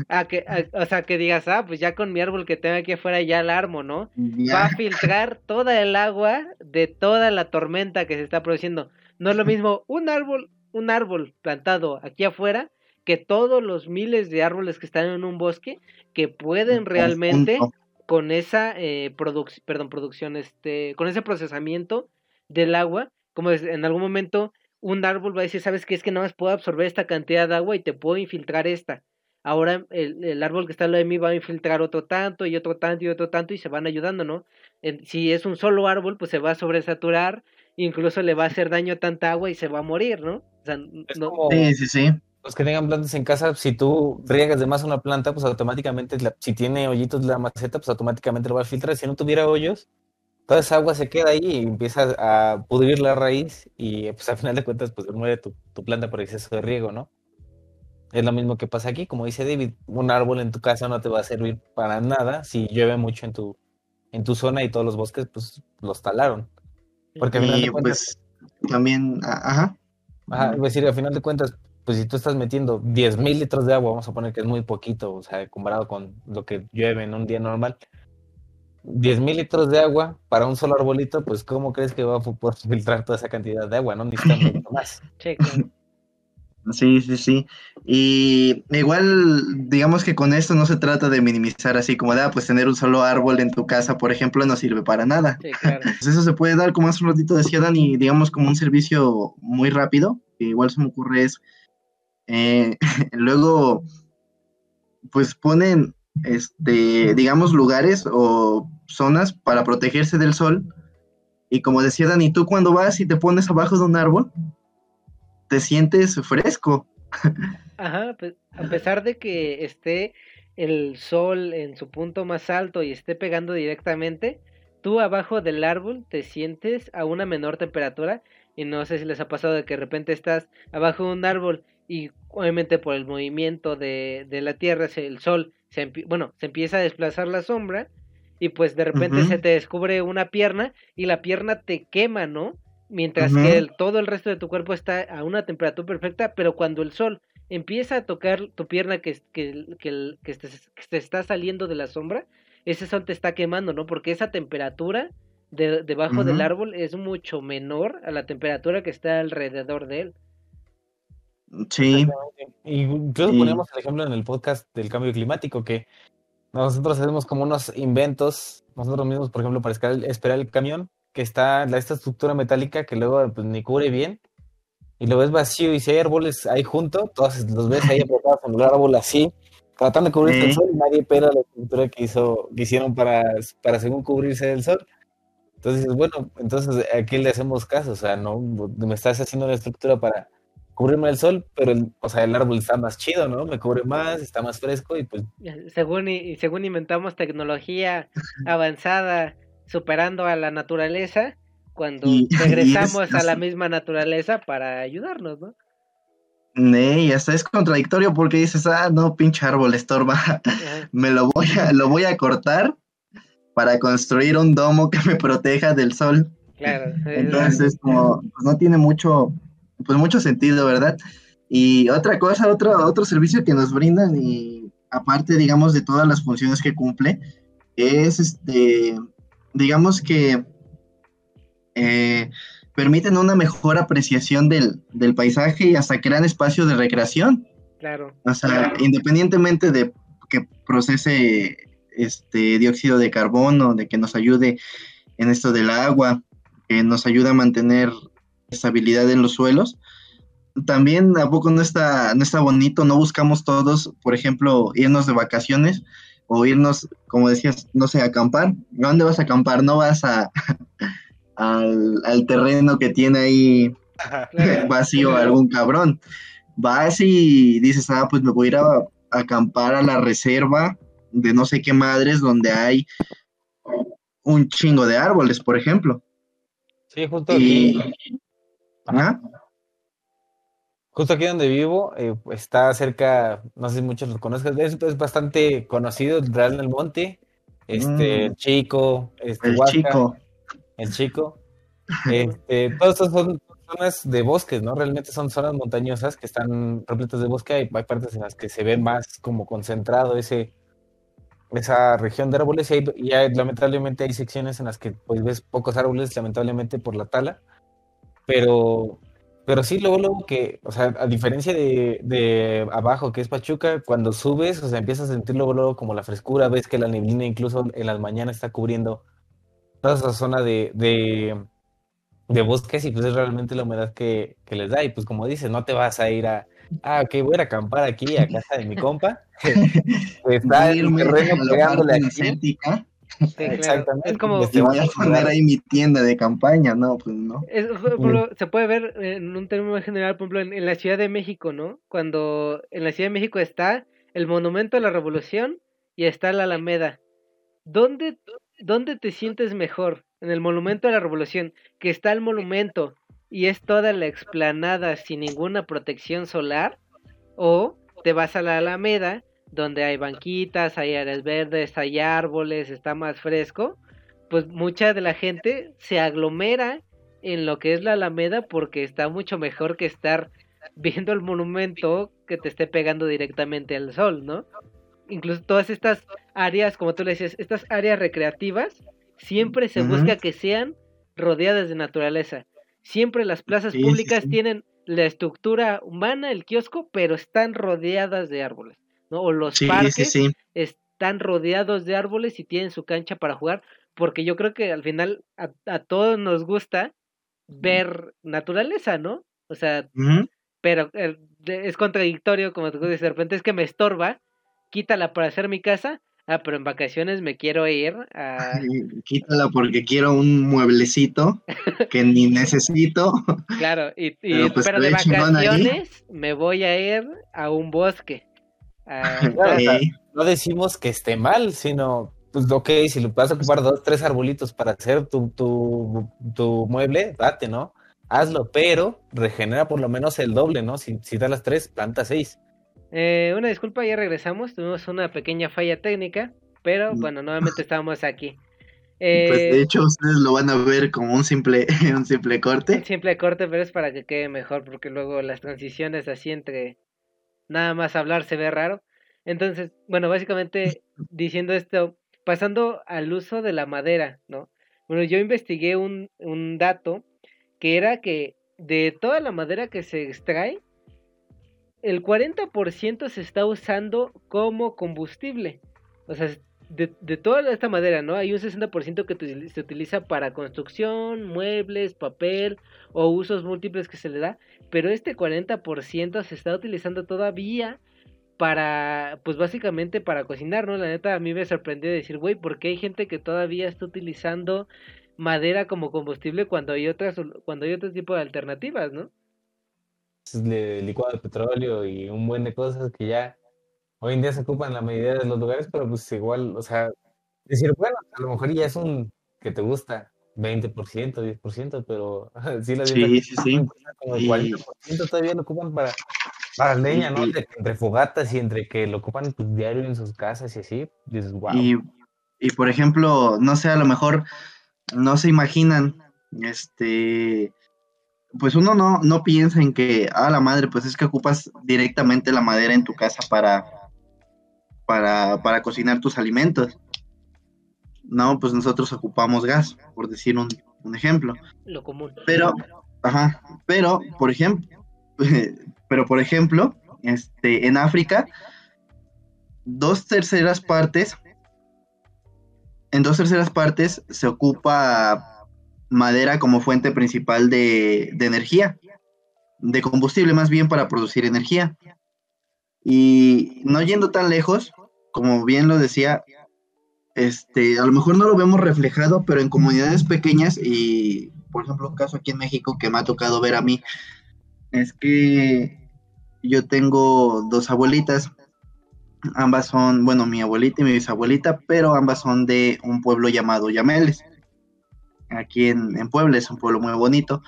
A que, o sea, que digas, ah, pues ya con mi árbol que tengo aquí afuera ya el armo, ¿no? Va a filtrar toda el agua de toda la tormenta que se está produciendo. No es lo mismo un árbol, un árbol plantado aquí afuera que todos los miles de árboles que están en un bosque que pueden realmente con esa eh, perdón, producción, este, con ese procesamiento del agua, como en algún momento un árbol va a decir, sabes qué es que no más puedo absorber esta cantidad de agua y te puedo infiltrar esta. Ahora el, el árbol que está al lado de mí va a infiltrar otro tanto y otro tanto y otro tanto y se van ayudando, ¿no? si es un solo árbol, pues se va a sobresaturar, incluso le va a hacer daño a tanta agua y se va a morir, ¿no? O sea, no... Sí, sí, sí los que tengan plantas en casa, si tú riegas de más una planta, pues automáticamente, si tiene hoyitos la maceta, pues automáticamente lo va a filtrar. Si no tuviera hoyos, toda esa agua se queda ahí y empieza a pudrir la raíz y pues al final de cuentas, pues muere tu, tu planta por exceso de riego, ¿no? Es lo mismo que pasa aquí, como dice David, un árbol en tu casa no te va a servir para nada si llueve mucho en tu, en tu zona y todos los bosques, pues los talaron. Porque al final de cuentas, pues también, ajá. Ajá, es decir, al final de cuentas, pues si tú estás metiendo 10 mil litros de agua, vamos a poner que es muy poquito, o sea, comparado con lo que llueve en un día normal, 10 mil litros de agua para un solo arbolito, pues ¿cómo crees que va a poder filtrar toda esa cantidad de agua? No necesitan mucho (laughs) más. Sí, sí, sí. Y igual, digamos que con esto no se trata de minimizar así como de, ah, pues tener un solo árbol en tu casa, por ejemplo, no sirve para nada. Sí, claro. Pues (laughs) eso se puede dar, como hace un ratito decía Dani, digamos como un servicio muy rápido, que igual se me ocurre es eh, (laughs) luego, pues ponen, este, digamos, lugares o zonas para protegerse del sol. Y como decía Dani, tú cuando vas y te pones abajo de un árbol, te sientes fresco. (laughs) Ajá, pues a pesar de que esté el sol en su punto más alto y esté pegando directamente, tú abajo del árbol te sientes a una menor temperatura y no sé si les ha pasado de que de repente estás abajo de un árbol y obviamente por el movimiento de, de la Tierra, el Sol, se bueno, se empieza a desplazar la sombra y pues de repente se te descubre una pierna y la pierna te quema, ¿no? Mientras que el, todo el resto de tu cuerpo está a una temperatura perfecta, pero cuando el sol empieza a tocar tu pierna que, que, que, que, te, está saliendo de la sombra, ese sol te está quemando, ¿no? Porque esa temperatura de, debajo del árbol es mucho menor a la temperatura que está alrededor de él. Sí. Y incluso ponemos el ejemplo en el podcast del cambio climático, que nosotros hacemos como unos inventos, nosotros mismos, por ejemplo, para esperar el camión, que está esta estructura metálica que luego pues, ni cubre bien, y lo ves vacío, y si hay árboles ahí junto, todos los ves ahí apretados en el árbol así, tratando de cubrirse del sol, y nadie pega la estructura que, hizo, que hicieron para, para según cubrirse del sol. Entonces, bueno, entonces aquí le hacemos caso, o sea, no me estás haciendo una estructura para cubrirme del sol, pero el, o sea, el árbol está más chido, ¿no? Me cubre más, está más fresco y pues... Según, y, según inventamos tecnología avanzada superando a la naturaleza, cuando (laughs) regresamos a la misma naturaleza para ayudarnos, ¿no? y hasta es contradictorio porque dices, ah, no, pinche árbol estorba, (laughs) me lo voy a, lo voy a cortar para construir un domo que me proteja del sol. Claro. Entonces, como, pues no tiene mucho, pues mucho sentido, ¿verdad? Y otra cosa, otro, otro servicio que nos brindan y aparte, digamos, de todas las funciones que cumple, es este, digamos que eh, permiten una mejor apreciación del, del paisaje y hasta crean espacios de recreación. Claro. O sea, independientemente de que procese este dióxido de carbono, de que nos ayude en esto del agua, que nos ayuda a mantener estabilidad en los suelos. También a poco no está, no está bonito, no buscamos todos, por ejemplo, irnos de vacaciones o irnos, como decías, no sé, acampar. ¿A dónde vas a acampar? No vas a (laughs) al, terreno que tiene ahí (laughs) vacío algún cabrón. Vas y dices, ah, pues me voy a ir a acampar a la reserva de no sé qué madres donde hay un chingo de árboles, por ejemplo. Sí, justo aquí. Justo aquí donde vivo, eh, está cerca, no sé si muchos lo conozcan, es, bastante conocido, el Real del Monte, este, el mm. Chico, este, el Chico. El Chico. (laughs) Este, todos estos son zonas de bosques, ¿no? Realmente son zonas montañosas que están repletas de bosque, hay, hay partes en las que se ve más como concentrado ese, esa región de árboles y, hay, lamentablemente hay secciones en las que pues ves pocos árboles, lamentablemente por la tala, pero, pero sí, luego, luego que, o sea, a diferencia de, de abajo, que es Pachuca, cuando subes, o sea, empiezas a sentir luego, luego como la frescura, ves que la neblina incluso en las mañanas está cubriendo toda esa zona de, de, de bosques y pues es realmente la humedad que, que les da y pues como dices, no te vas a ir a ah, ok, voy a acampar aquí a casa de mi compa. (laughs) Está el terreno pegándole aquí. (laughs) Exactamente. Es como si voy a poner ahí mi tienda de campaña, no, pues no. se puede ver en un término general, por ejemplo, en, la Ciudad de México, ¿no? Cuando en la Ciudad de México está el Monumento a la Revolución y está la Alameda. ¿Dónde, ¿Dónde te sientes mejor? En el Monumento a la Revolución, que está el monumento y es toda la explanada sin ninguna protección solar, o te vas a la Alameda, donde hay banquitas, hay áreas verdes, hay árboles, está más fresco, pues mucha de la gente se aglomera en lo que es la Alameda porque está mucho mejor que estar viendo el monumento que te esté pegando directamente al sol, ¿no? Incluso todas estas áreas, como tú le decías, estas áreas recreativas, siempre se busca que sean rodeadas de naturaleza. Siempre las plazas públicas tienen la estructura humana, el kiosco, pero están rodeadas de árboles, ¿no? O los parques están rodeados de árboles y tienen su cancha para jugar, porque yo creo que al final a, todos nos gusta ver naturaleza, ¿no? O sea, pero eh, es contradictorio, como tú dices, de repente es que me estorba, quítala para hacer mi casa, Ah, pero en vacaciones me quiero ir a... Quítala porque quiero un mueblecito que ni necesito. Claro, y, pero, pues de vacaciones me voy a ir a un bosque. (laughs) no decimos que esté mal, sino, pues ok, si lo vas a ocupar dos, tres arbolitos para hacer tu, tu, tu mueble, date, ¿no? Hazlo, pero regenera por lo menos el doble, ¿no? Si, si das las tres, planta seis. Eh, una disculpa, ya regresamos. Tuvimos una pequeña falla técnica, pero mm. bueno, nuevamente estamos aquí. (laughs) pues de eh, hecho ustedes lo van a ver como un simple, (laughs) un simple corte. Un simple corte, pero es para que quede mejor, porque luego las transiciones así entre nada más hablar se ve raro. Entonces, bueno, (laughs) básicamente diciendo esto, pasando al uso de la madera, ¿no? Bueno, yo investigué un, un dato que era que de toda la madera que se extrae, el 40% se está usando como combustible. O sea, de, de, toda esta madera, ¿no? Hay un 60% que se utiliza para construcción, muebles, papel o usos múltiples que se le da, pero este 40% se está utilizando todavía para, pues básicamente para cocinar, ¿no? La neta a mí me sorprendió decir, güey, ¿por qué hay gente que todavía está utilizando madera como combustible cuando hay otras, cuando hay otro tipo de alternativas, ¿no? de licuado de petróleo y un buen de cosas que ya hoy en día se ocupan la mayoría de los lugares, pero pues igual, o sea, decir, bueno, a lo mejor ya es un que te gusta 20%, 10%, pero (laughs) sí la sí, sí, sí. (laughs) como el 40% todavía lo ocupan para, para leña, ¿no? Entre, fogatas y entre que lo ocupan pues, diario en sus casas y así, dices, wow. Y, y por ejemplo, no sé, a lo mejor no se imaginan, este, pues uno no, no piensa en que, ah, la madre, pues es que ocupas directamente la madera en tu casa para, para, para cocinar tus alimentos. No, pues nosotros ocupamos gas, por decir un, un ejemplo. Lo común. Pero, ajá, pero, por ejemplo, (laughs) pero por ejemplo, este, en África, dos terceras partes, en dos terceras partes se ocupa madera como fuente principal de, de energía, de combustible más bien para producir energía. Y no yendo tan lejos, como bien lo decía, este, a lo mejor no lo vemos reflejado, pero en comunidades pequeñas y, por ejemplo, un caso aquí en México que me ha tocado ver a mí, es que yo tengo dos abuelitas, ambas son, bueno, mi abuelita y mi bisabuelita, pero ambas son de un pueblo llamado Yameles, aquí en, en Puebla, es un pueblo muy bonito,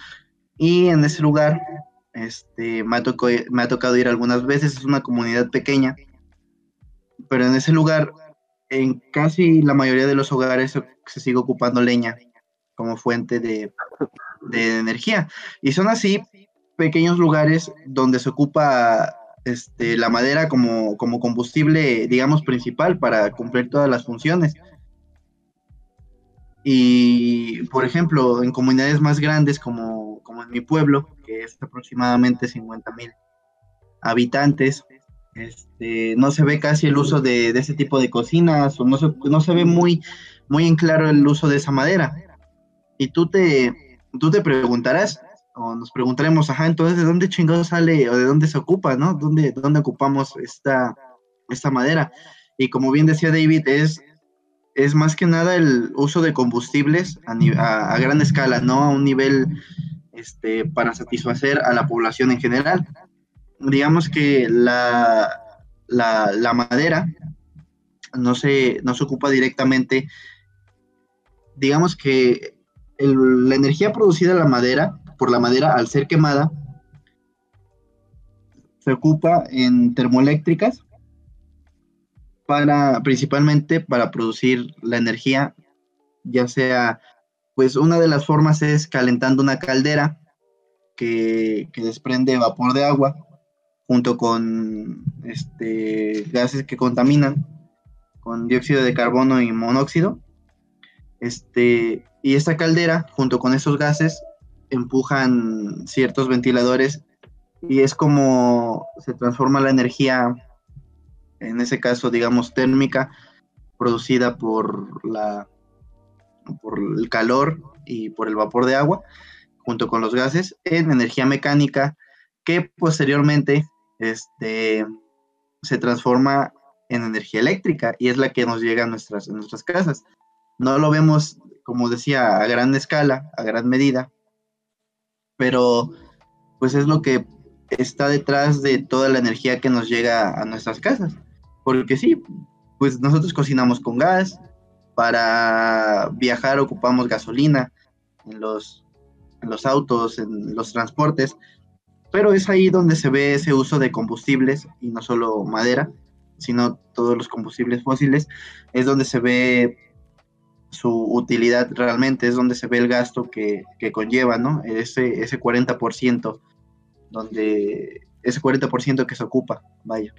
y en ese lugar este, me, ha me ha tocado ir algunas veces, es una comunidad pequeña, pero en ese lugar, en casi la mayoría de los hogares se, sigue ocupando leña como fuente de, energía. Y son así pequeños lugares donde se ocupa este, la madera como, como combustible, digamos, principal para cumplir todas las funciones. Y, por ejemplo, en comunidades más grandes como, como en mi pueblo, que es aproximadamente 50 mil habitantes, este, no se ve casi el uso de, ese tipo de cocinas o no se, no se ve muy, muy en claro el uso de esa madera. Y tú te, tú te preguntarás, o nos preguntaremos, ajá, entonces, ¿de dónde chingado sale o de dónde se ocupa, no? ¿Dónde, dónde ocupamos esta, esta madera? Y como bien decía David, es, es más que nada el uso de combustibles a, a, gran escala, no a un nivel este, para satisfacer a la población en general digamos que la, la, madera no se, no se ocupa directamente, digamos que la energía producida la madera, por la madera al ser quemada, se ocupa en termoeléctricas para principalmente para producir la energía, ya sea, pues una de las formas es calentando una caldera que, que desprende vapor de agua junto con este, gases que contaminan, con dióxido de carbono y monóxido. Este, y esta caldera, junto con esos gases, empujan ciertos ventiladores y es como se transforma la energía, en ese caso, digamos, térmica, producida por, la, por el calor y por el vapor de agua, junto con los gases, en energía mecánica que posteriormente este, se transforma en energía eléctrica y es la que nos llega a nuestras, nuestras casas. No lo vemos, como decía, a gran escala, a gran medida, pero pues es lo que está detrás de toda la energía que nos llega a nuestras casas. Porque sí, pues nosotros cocinamos con gas, para viajar ocupamos gasolina en los, en los autos, en los transportes, pero es ahí donde se ve ese uso de combustibles y no solo madera, sino todos los combustibles fósiles, es donde se ve su utilidad realmente, es donde se ve el gasto que, conlleva, ¿no? Ese, ese 40%, donde, ese 40% que se ocupa, vaya.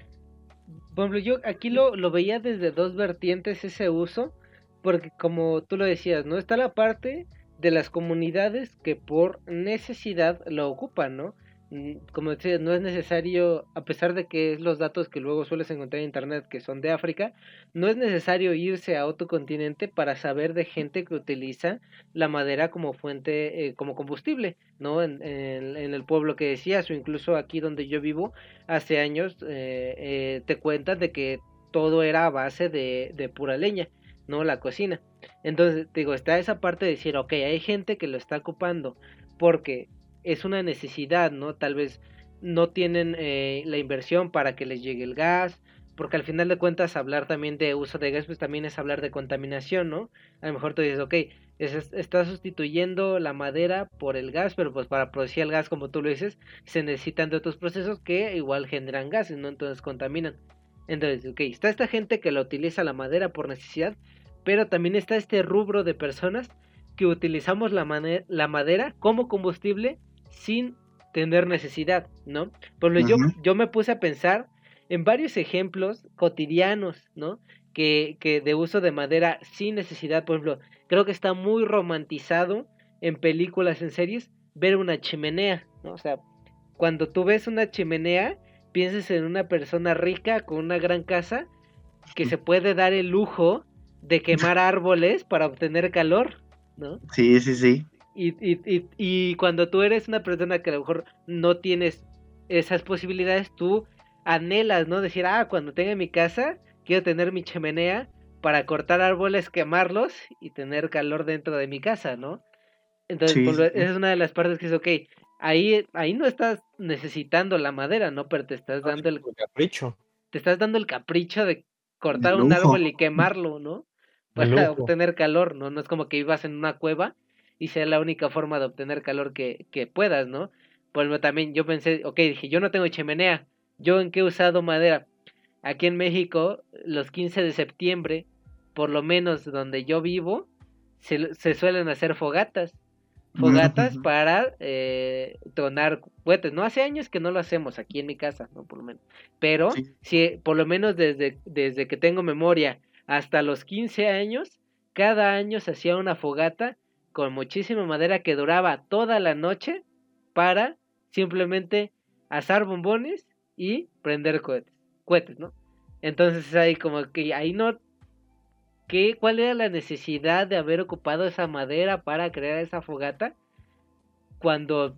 Por yo aquí lo, lo veía desde dos vertientes ese uso, porque como tú lo decías, ¿no? Está la parte de las comunidades que por necesidad lo ocupan, ¿no? Mm, como decía, no es necesario, a pesar de que es los datos que luego sueles encontrar en internet que son de África, no es necesario irse a otro continente para saber de gente que utiliza la madera como fuente, eh, como combustible, ¿no? En, el pueblo que decías, o incluso aquí donde yo vivo, hace años eh, eh, te cuentan de que todo era a base de, de pura leña, ¿no? La cocina. Entonces, digo, está esa parte de decir, ok, hay gente que lo está ocupando porque es una necesidad, ¿no? Tal vez no tienen eh, la inversión para que les llegue el gas, porque al final de cuentas hablar también de uso de gas, pues también es hablar de contaminación, ¿no? A lo mejor tú dices, ok, está sustituyendo la madera por el gas, pero pues para producir el gas, como tú lo dices, se necesitan de otros procesos que igual generan gases, ¿no? Entonces contaminan. Entonces, ok, está esta gente que la utiliza la madera por necesidad, pero también está este rubro de personas que utilizamos la, la madera como combustible sin tener necesidad, ¿no? Por yo, yo me puse a pensar en varios ejemplos cotidianos, ¿no? Que, que de uso de madera sin necesidad, por ejemplo, creo que está muy romantizado en películas, en series, ver una chimenea, ¿no? O sea, cuando tú ves una chimenea, piensas en una persona rica con una gran casa que se puede dar el lujo de quemar (laughs) árboles para obtener calor, ¿no? Sí, sí, sí. Y, y, y, y, cuando tú eres una persona que a lo mejor no tienes esas posibilidades, tú anhelas, ¿no? Decir, ah, cuando tenga mi casa, quiero tener mi chimenea para cortar árboles, quemarlos y tener calor dentro de mi casa, ¿no? Entonces, esa es una de las partes que es, ok, ahí, ahí no estás necesitando la madera, ¿no? Pero te estás dando el, capricho. Te estás dando el capricho de cortar un árbol y quemarlo, ¿no? Para obtener calor, ¿no? No es como que ibas en una cueva y sea la única forma de obtener calor que, que puedas, ¿no? Ejemplo, también yo pensé, ok, dije, yo no tengo chimenea, ¿yo en qué he usado madera? Aquí en México, los 15 de septiembre, por lo menos donde yo vivo, se, se suelen hacer fogatas. Fogatas para eh, tronar cohetes. No hace años que no lo hacemos aquí en mi casa, ¿no? Por lo menos. Pero, si, por lo menos desde, desde que tengo memoria hasta los 15 años, cada año se hacía una fogata con muchísima madera que duraba toda la noche para simplemente asar bombones y prender cohetes, cohetes, ¿no? Entonces ahí como que ahí no ¿qué, ¿cuál era la necesidad de haber ocupado esa madera para crear esa fogata? Cuando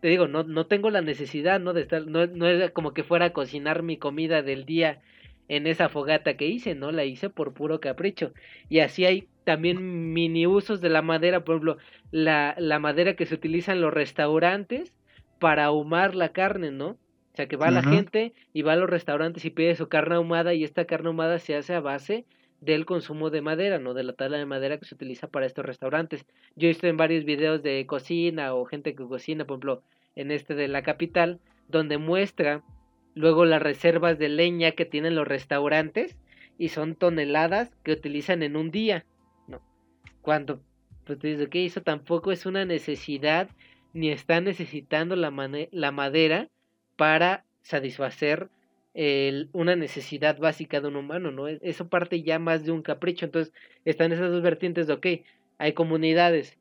te digo, no, no tengo la necesidad, ¿no? De estar, no, no es como que fuera a cocinar mi comida del día en esa fogata que hice, ¿no? La hice por puro capricho. Y así hay también mini usos de la madera, por ejemplo, la, la madera que se utiliza en los restaurantes para ahumar la carne, ¿no? O sea, que va la gente y va a los restaurantes y pide su carne ahumada y esta carne ahumada se hace a base del consumo de madera, ¿no? De la tabla de madera que se utiliza para estos restaurantes. Yo he visto en varios videos de cocina o gente que cocina, por ejemplo, en este de la capital, donde muestra luego las reservas de leña que tienen los restaurantes y son toneladas que utilizan en un día, ¿no? Cuando pues te dices, que eso tampoco es una necesidad ni está necesitando la, la madera para satisfacer el, una necesidad básica de un humano, ¿no? E, eso parte ya más de un capricho. Entonces, están esas dos vertientes de, ok, hay comunidades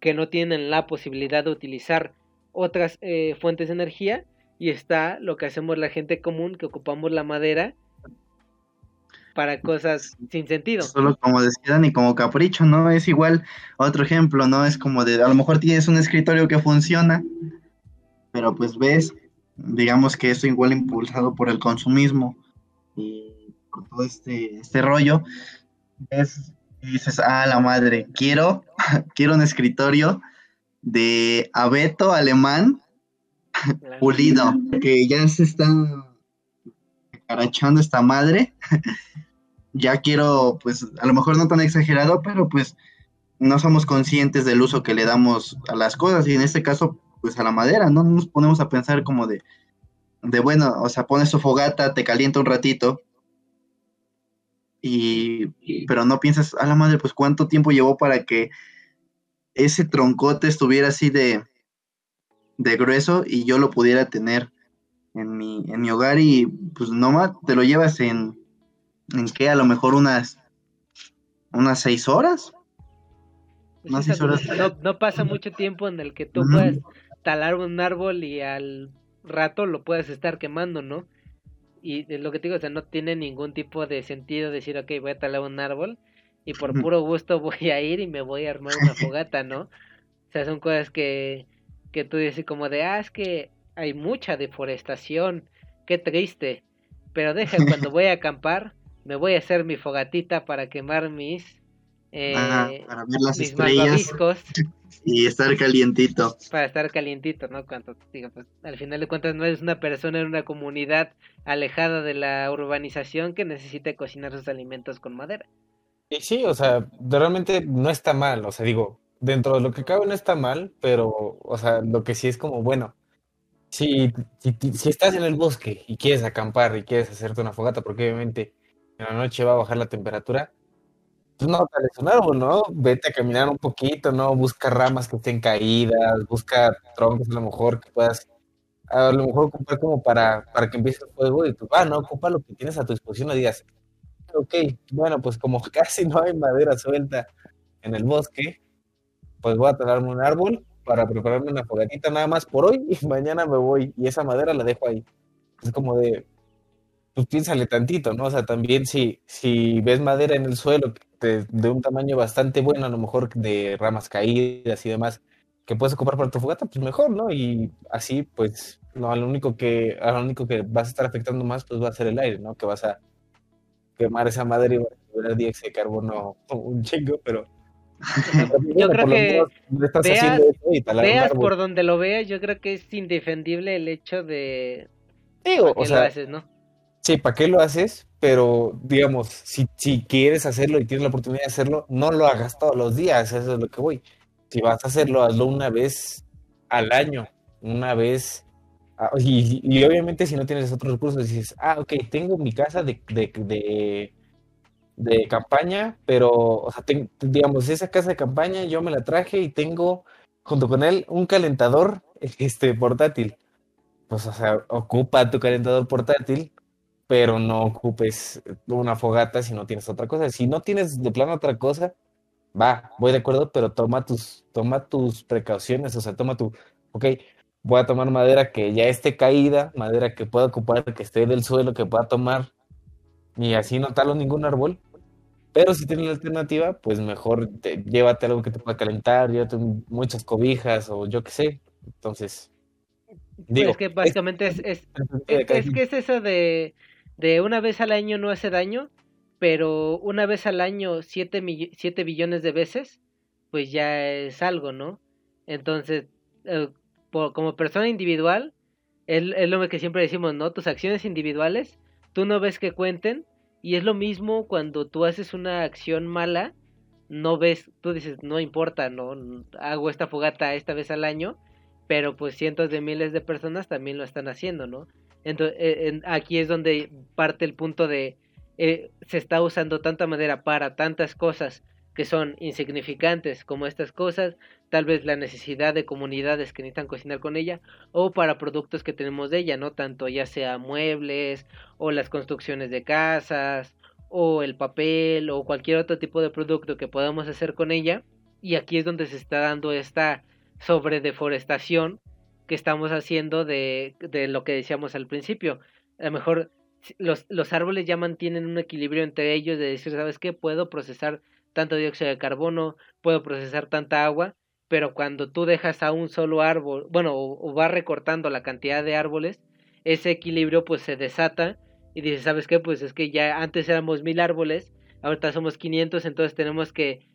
que no tienen la posibilidad de utilizar otras eh, fuentes de energía y está lo que hacemos la gente común, que ocupamos la madera para cosas sin sentido. Solo como decían y como capricho, ¿no? Es igual, otro ejemplo, ¿no? Es como de, a lo mejor tienes un escritorio que funciona, pero pues ves digamos que eso igual impulsado por el consumismo y por todo este, este rollo, es, dices, ah, la madre, quiero, (laughs) quiero un escritorio de abeto alemán pulido, que ya se está carachando esta madre. (laughs) ya quiero, pues, a lo mejor no tan exagerado, pero pues no somos conscientes del uso que le damos a las cosas y en este caso pues a la madera, no nos ponemos a pensar como de, de bueno, o sea, pones tu fogata, te calienta un ratito, y, pero no piensas, a la madre, pues cuánto tiempo llevó para que ese troncote estuviera así de, de grueso y yo lo pudiera tener en mi, en mi hogar y pues nomás te lo llevas en, en qué, a lo mejor unas, unas seis horas. Unas seis horas. No, no, pasa mucho tiempo en el que tú puedes talar un árbol y al rato lo puedes estar quemando, ¿no? Y lo que te digo, o sea, no tiene ningún tipo de sentido decir, ok, voy a talar un árbol y por puro gusto (laughs) voy a ir y me voy a armar una fogata, ¿no? O sea, son cosas que, que tú dices como de, ah, es que hay mucha deforestación, qué triste, pero deja, (laughs) cuando voy a acampar, me voy a hacer mi fogatita para quemar mis, eh, para ver las estrellas. (laughs) Y estar calientito. Para estar calientito, ¿no? Cuando, digo, pues, al final de cuentas no es una persona en una comunidad alejada de la urbanización que necesite cocinar sus alimentos con madera. Y sí, o sea, realmente no está mal, o sea, digo, dentro de lo que cabe no está mal, pero, o sea, lo que sí es como, bueno, si, si, estás en el bosque y quieres acampar y quieres hacerte una fogata, porque obviamente en la noche va a bajar la temperatura, pues no, un árbol, ¿no? Vete a caminar un poquito, ¿no? Busca ramas que estén caídas, busca troncos a lo mejor que puedas, a lo mejor ocupar como para, para que empiece el fuego y tú, ah, no, ocupa lo que tienes a tu disposición y digas, ok, bueno, pues como (laughs) casi no hay madera suelta en el bosque, pues voy a talarme un árbol para prepararme una fogatita nada más por hoy (laughs) y mañana me voy y esa madera la dejo ahí. Es como de, pues piénsale tantito, ¿no? O sea, también si, si ves madera en el suelo de, de un tamaño bastante bueno, a lo mejor de ramas caídas y demás, que puedes ocupar para tu fogata, pues mejor, ¿no? Y así, pues, lo único que, lo único que vas a estar afectando más, pues va a ser el aire, ¿no? Que vas a quemar esa madera y vas a tener dióxido de carbono (laughs) un chingo, pero yo creo que veas, por donde lo veas, yo creo que es indefendible el hecho de Digo, o sea, ¿no? Sí, ¿para qué lo haces? Pero, digamos, si, si quieres hacerlo y tienes la oportunidad de hacerlo, no lo hagas todos los días, eso es lo que voy. Si vas a hacerlo, hazlo una vez al año, una vez. Ah, y, obviamente si no tienes otros recursos, dices, ah, ok, tengo mi casa de, de, de, campaña, pero, o sea, digamos, esa casa de campaña yo me la traje y tengo junto con él un calentador (laughs) este, portátil. Pues, o sea, ocupa tu calentador portátil, pero no ocupes una fogata si no tienes otra cosa. Si no tienes de plano otra cosa, va, voy de acuerdo, pero toma tus, toma tus precauciones, o sea, toma tu, ok, voy a tomar madera que ya esté caída, madera que pueda ocupar, que esté del suelo, que pueda tomar, y así no talo ningún árbol. Pero si tienes la alternativa, pues mejor llévate algo que te pueda calentar, llévate muchas cobijas o yo qué sé. Entonces, digo, que básicamente es, es, es, que es eso de, de una vez al año no hace daño, pero una vez al año 7 siete, billones de veces, pues ya es algo, ¿no? Entonces, eh, como persona individual, es, es, lo que siempre decimos, ¿no? Tus acciones individuales, tú no ves que cuenten, y es lo mismo cuando tú haces una acción mala, no ves, tú dices, no importa, no hago esta fogata esta vez al año, pero pues cientos de miles de personas también lo están haciendo, ¿no? Entonces, eh, aquí es donde parte el punto de eh, se está usando tanta madera para tantas cosas que son insignificantes como estas cosas, tal vez la necesidad de comunidades que necesitan cocinar con ella, o para productos que tenemos de ella, ¿no? Tanto ya sea muebles, o las construcciones de casas, o el papel, o cualquier otro tipo de producto que podamos hacer con ella. Y aquí es donde se está dando esta sobredeforestación que estamos haciendo de, de lo que decíamos al principio. A lo mejor los, los árboles ya mantienen un equilibrio entre ellos de decir, ¿sabes qué? Puedo procesar tanto dióxido de carbono, puedo procesar tanta agua, pero cuando tú dejas a un solo árbol, bueno, o, va recortando la cantidad de árboles, ese equilibrio pues se desata y dices, ¿sabes qué? Pues es que ya antes éramos mil árboles, ahorita somos 500, entonces tenemos que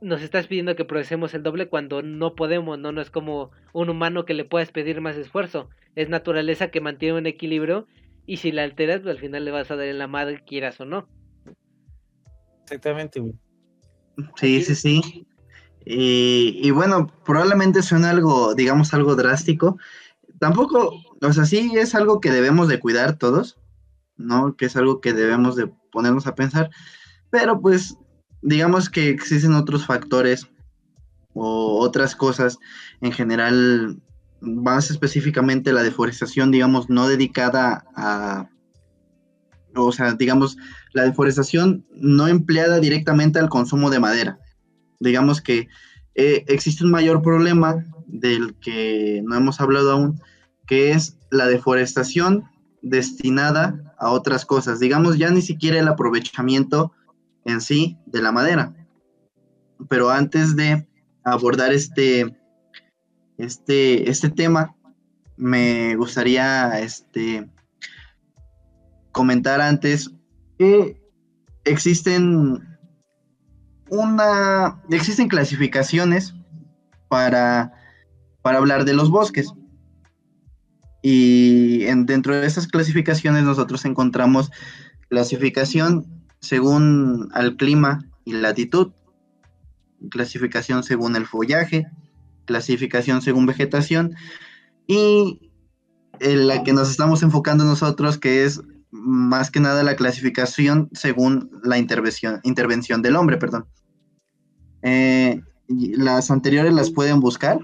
nos estás pidiendo que procesemos el doble cuando no podemos, ¿no? No es como un humano que le puedas pedir más esfuerzo. Es naturaleza que mantiene un equilibrio y si la alteras, pues al final le vas a dar en la madre, quieras o no. Exactamente, Sí, sí, sí. Y, y, bueno, probablemente suena algo, digamos, algo drástico. Tampoco, o sea, sí es algo que debemos de cuidar todos, ¿no? Que es algo que debemos de ponernos a pensar. Pero pues, digamos que existen otros factores o otras cosas en general más específicamente la deforestación, digamos, no dedicada a, o sea, digamos, la deforestación no empleada directamente al consumo de madera. Digamos que eh, existe un mayor problema del que no hemos hablado aún, que es la deforestación destinada a otras cosas. Digamos, ya ni siquiera el aprovechamiento en sí de la madera. Pero antes de abordar este, este, este tema, me gustaría este, comentar antes que existen una existen clasificaciones para, para hablar de los bosques. Y en, dentro de esas clasificaciones nosotros encontramos clasificación según al clima y latitud, clasificación según el follaje, clasificación según vegetación y en la que nos estamos enfocando nosotros, que es más que nada la clasificación según la intervención, intervención del hombre, perdón. Eh, las anteriores las pueden buscar,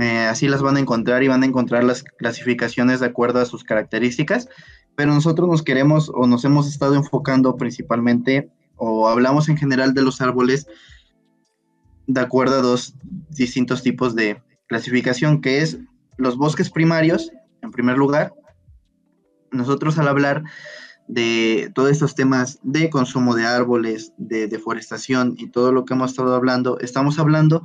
eh, así las van a encontrar y van a encontrar las clasificaciones de acuerdo a sus características, pero nosotros nos queremos o nos hemos estado enfocando principalmente o hablamos en general de los árboles de acuerdo a dos distintos tipos de clasificación, que es los bosques primarios, en primer lugar. Nosotros al hablar de todos estos temas de consumo de árboles, de deforestación y todo lo que hemos estado hablando, estamos hablando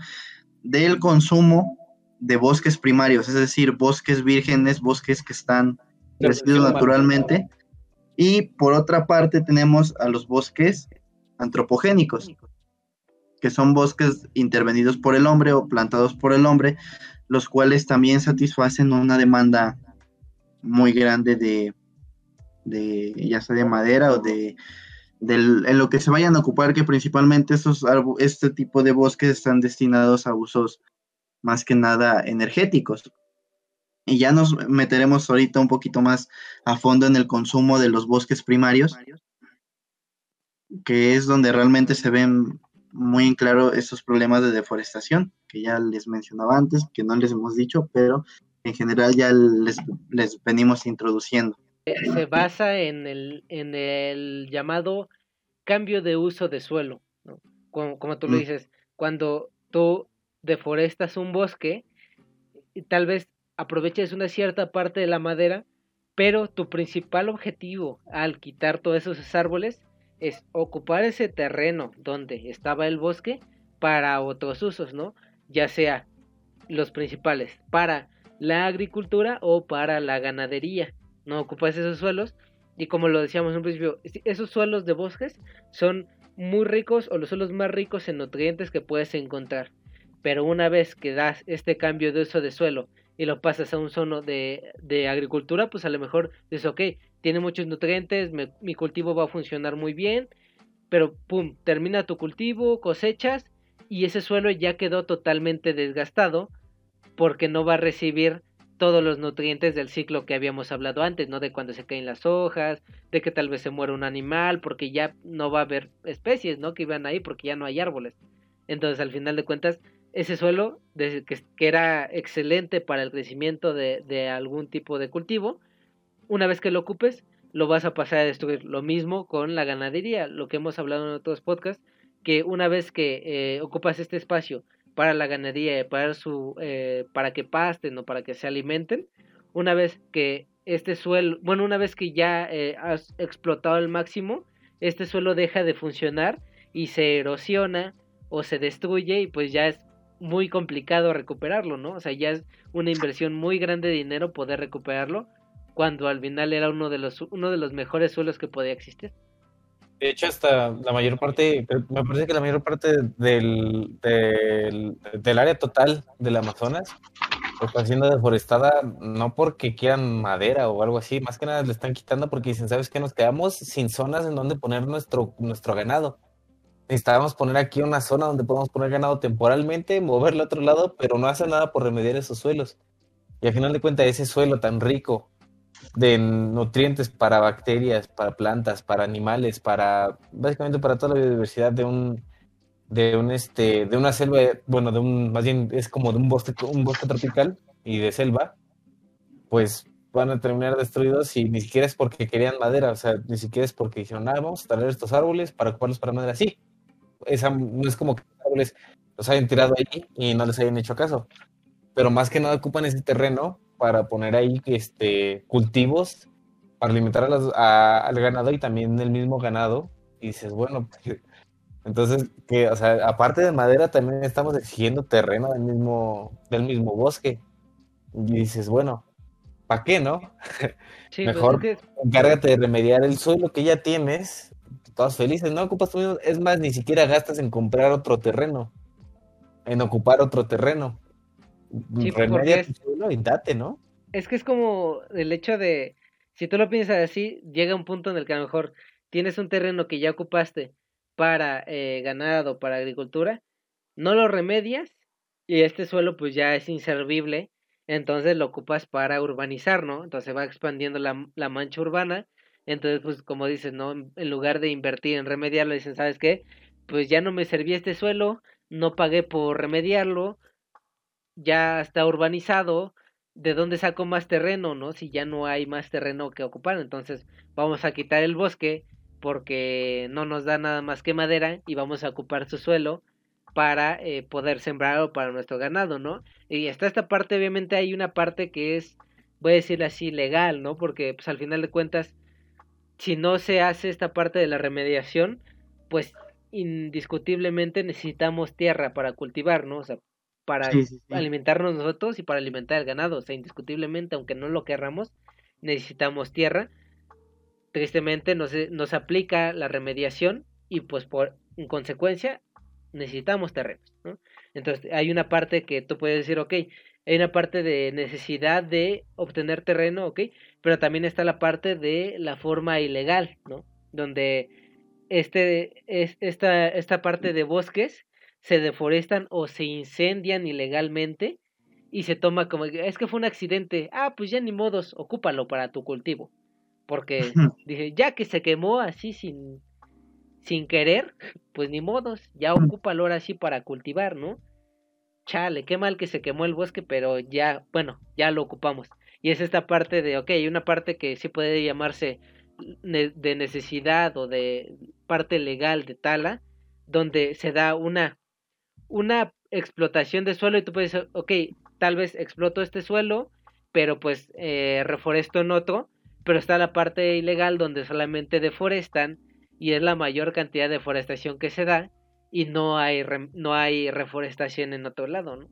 del consumo de bosques primarios, es decir, bosques vírgenes, bosques que están crecidos naturalmente. Y por otra parte tenemos a los bosques antropogénicos, que son bosques intervenidos por el hombre o plantados por el hombre, los cuales también satisfacen una demanda muy grande de, de ya sea de madera o de en lo que se vayan a ocupar, que principalmente estos, este tipo de bosques están destinados a usos más que nada energéticos. Y ya nos meteremos ahorita un poquito más a fondo en el consumo de los bosques primarios, que es donde realmente se ven muy en claro esos problemas de deforestación, que ya les mencionaba antes, que no les hemos dicho, pero en general ya les, les venimos introduciendo. Se basa en el, en el llamado cambio de uso de suelo, como, como, tú lo mm. dices, cuando tú deforestas un bosque, y tal vez aproveches una cierta parte de la madera, pero tu principal objetivo al quitar todos esos árboles es ocupar ese terreno donde estaba el bosque para otros usos, ¿no? Ya sea los principales, para la agricultura o para la ganadería no ocupas esos suelos y como lo decíamos en un principio, esos suelos de bosques son muy ricos o los suelos más ricos en nutrientes que puedes encontrar. Pero una vez que das este cambio de uso de suelo y lo pasas a un zono de, de agricultura, pues a lo mejor dices, ok, tiene muchos nutrientes, mi cultivo va a funcionar muy bien, pero pum, termina tu cultivo, cosechas y ese suelo ya quedó totalmente desgastado porque no va a recibir todos los nutrientes del ciclo que habíamos hablado antes, ¿no? De cuando se caen las hojas, de que tal vez se muera un animal, porque ya no va a haber especies, ¿no? Que iban ahí porque ya no hay árboles. Entonces, al final de cuentas, ese suelo que, era excelente para el crecimiento de, de, algún tipo de cultivo, una vez que lo ocupes, lo vas a pasar a destruir. Lo mismo con la ganadería, lo que hemos hablado en otros podcasts, que una vez que eh, ocupas este espacio para la ganadería, para, su, eh, para que pasten o para que se alimenten, una vez que este suelo, bueno, una vez que ya eh, has explotado al máximo, este suelo deja de funcionar y se erosiona o se destruye y pues ya es muy complicado recuperarlo, ¿no? O sea, ya es una inversión muy grande de dinero poder recuperarlo cuando al final era uno de los uno de los mejores suelos que podía existir. De hecho, hasta la mayor parte, me parece que la mayor parte del, del, área total del Amazonas está siendo deforestada no porque quieran madera o algo así, más que nada le están quitando porque dicen, ¿sabes qué? Nos quedamos sin zonas en donde poner nuestro, nuestro ganado. Necesitábamos poner aquí una zona donde podemos poner ganado temporalmente, moverlo a otro lado, pero no hace nada por remediar esos suelos. Y al final de cuentas, ese suelo tan rico de nutrientes para bacterias, para plantas, para animales, para básicamente para toda la biodiversidad de un de un este de una selva, bueno, de un más bien es como de un bosque un bosque tropical y de selva, pues van a terminar destruidos y ni siquiera es porque querían madera, o sea, ni siquiera es porque dijeron, ah, vamos a traer estos árboles para ocuparlos para madera. Sí, esa, no es como que los árboles los hayan tirado ahí y no les hayan hecho caso, pero más que nada ocupan ese terreno para poner ahí este, cultivos para alimentar al ganado y también el mismo ganado. Y dices, bueno, (laughs) entonces, que, o sea, aparte de madera, también estamos exigiendo terreno del mismo, del mismo bosque. Y dices, bueno, ¿para qué, no? (laughs) Pues, Mejor encárgate de remediar el suelo que ya tienes. Todos felices, no ocupas tu Es más, ni siquiera gastas en comprar otro terreno, en ocupar otro terreno. Sí, Remedia es, y date, ¿no? Es que es como el hecho de, si tú lo piensas así, llega un punto en el que a lo mejor tienes un terreno que ya ocupaste para eh, ganado, para agricultura, no lo remedias y este suelo pues ya es inservible, entonces lo ocupas para urbanizar, ¿no? Entonces va expandiendo la, la mancha urbana, entonces pues como dices, ¿no? En lugar de invertir en remediarlo, dicen, ¿sabes qué? Pues ya no me servía este suelo, no pagué por remediarlo, ya está urbanizado, ¿de dónde saco más terreno, no? Si ya no hay más terreno que ocupar, entonces vamos a quitar el bosque porque no nos da nada más que madera y vamos a ocupar su suelo para eh, poder sembrar para nuestro ganado, ¿no? Y está esta parte, obviamente hay una parte que es, voy a decir así, legal, ¿no? Porque pues al final de cuentas, si no se hace esta parte de la remediación, pues indiscutiblemente necesitamos tierra para cultivar, ¿no? O sea, para alimentarnos nosotros y para alimentar el ganado, o sea, indiscutiblemente, aunque no lo querramos, necesitamos tierra. Tristemente nos aplica la remediación y pues por en consecuencia necesitamos terrenos, ¿no? Entonces hay una parte que tú puedes decir, ok, hay una parte de necesidad de obtener terreno, ok, pero también está la parte de la forma ilegal, ¿no? Donde este, es, esta, esta parte de bosques se deforestan o se incendian ilegalmente y se toma como, es que fue un accidente, ah, pues ya ni modos, ocúpalo para tu cultivo. Porque dije, ya que se quemó así sin, sin querer, pues ni modos, ya ocúpalo ahora sí para cultivar, ¿no? Chale, qué mal que se quemó el bosque, pero ya, bueno, ya lo ocupamos. Y es esta parte de, ok, una parte que sí puede llamarse de necesidad o de parte legal de tala, donde se da una, una explotación de suelo y tú puedes decir, ok, tal vez exploto este suelo, pero pues eh, reforesto en otro, pero está la parte ilegal donde solamente deforestan y es la mayor cantidad de deforestación que se da y no hay no hay reforestación en otro lado, ¿no?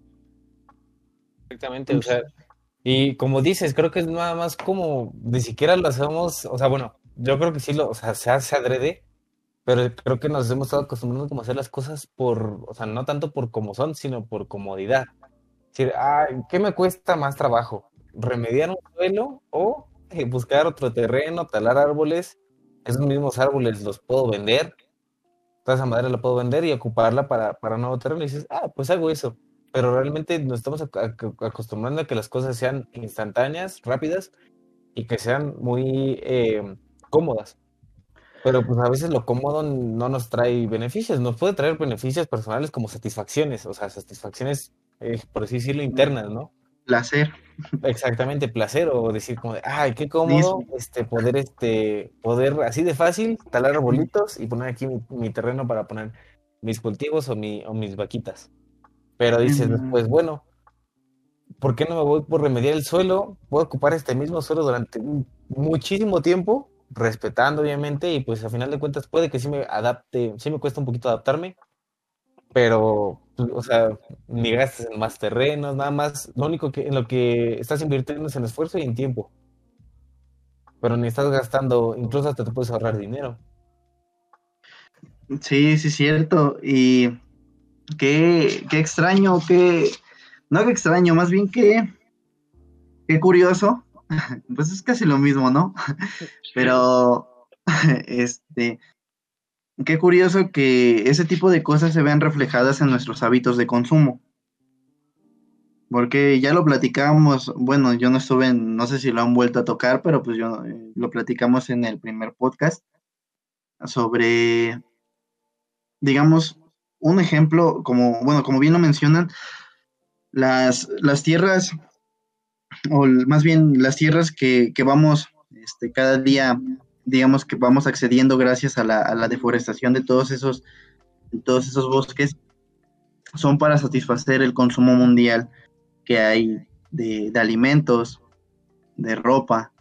Exactamente, o sea, y como dices, creo que es nada más como ni siquiera lo hacemos, o sea, bueno, yo creo que sí lo, o sea, se hace adrede, pero creo que nos hemos estado acostumbrando como a hacer las cosas por, o sea, no tanto por como son, sino por comodidad. Es decir, ay, ¿qué me cuesta más trabajo? ¿Remediar un suelo o eh, buscar otro terreno, talar árboles esos mismos árboles los puedo vender, toda esa madera la puedo vender y ocuparla para, para nuevo terreno. Y dices, ah, pues hago eso. Pero realmente nos estamos acostumbrando a que las cosas sean instantáneas, rápidas y que sean muy eh, cómodas. Pero pues a veces lo cómodo no nos trae beneficios, nos puede traer beneficios personales como satisfacciones, o sea, satisfacciones, eh, por así decirlo, internas, ¿no? placer. Exactamente, placer o decir como de, ay, qué cómodo, este, poder, este, poder así de fácil talar arbolitos y poner aquí mi, terreno para poner mis cultivos o, mi, o mis vaquitas. Pero dices después, bueno, ¿por qué no me voy por remediar el suelo? Puedo ocupar este mismo suelo durante muchísimo tiempo, respetando obviamente, y pues a final de cuentas puede que sí me adapte, sí me cuesta un poquito adaptarme, pero, o sea, ni gastas en más terrenos, nada más. Lo único que en lo que estás invirtiendo es en esfuerzo y en tiempo. Pero ni estás gastando, incluso hasta te puedes ahorrar dinero. Sí, sí, cierto. Y qué, qué extraño, qué. No qué extraño, más bien que. Qué curioso. (laughs) Pues es casi lo mismo, ¿no? (laughs) Pero. (laughs) Este Qué curioso que ese tipo de cosas se vean reflejadas en nuestros hábitos de consumo. Porque ya lo platicamos, bueno, yo no estuve en, no sé si lo han vuelto a tocar, pero pues yo eh, lo platicamos en el primer podcast sobre, digamos, un ejemplo, como, bueno, como bien lo mencionan, las, las tierras, o más bien las tierras que, que vamos este, cada día digamos que vamos accediendo gracias a la, deforestación de todos esos, todos esos bosques, son para satisfacer el consumo mundial que hay de, alimentos, de ropa,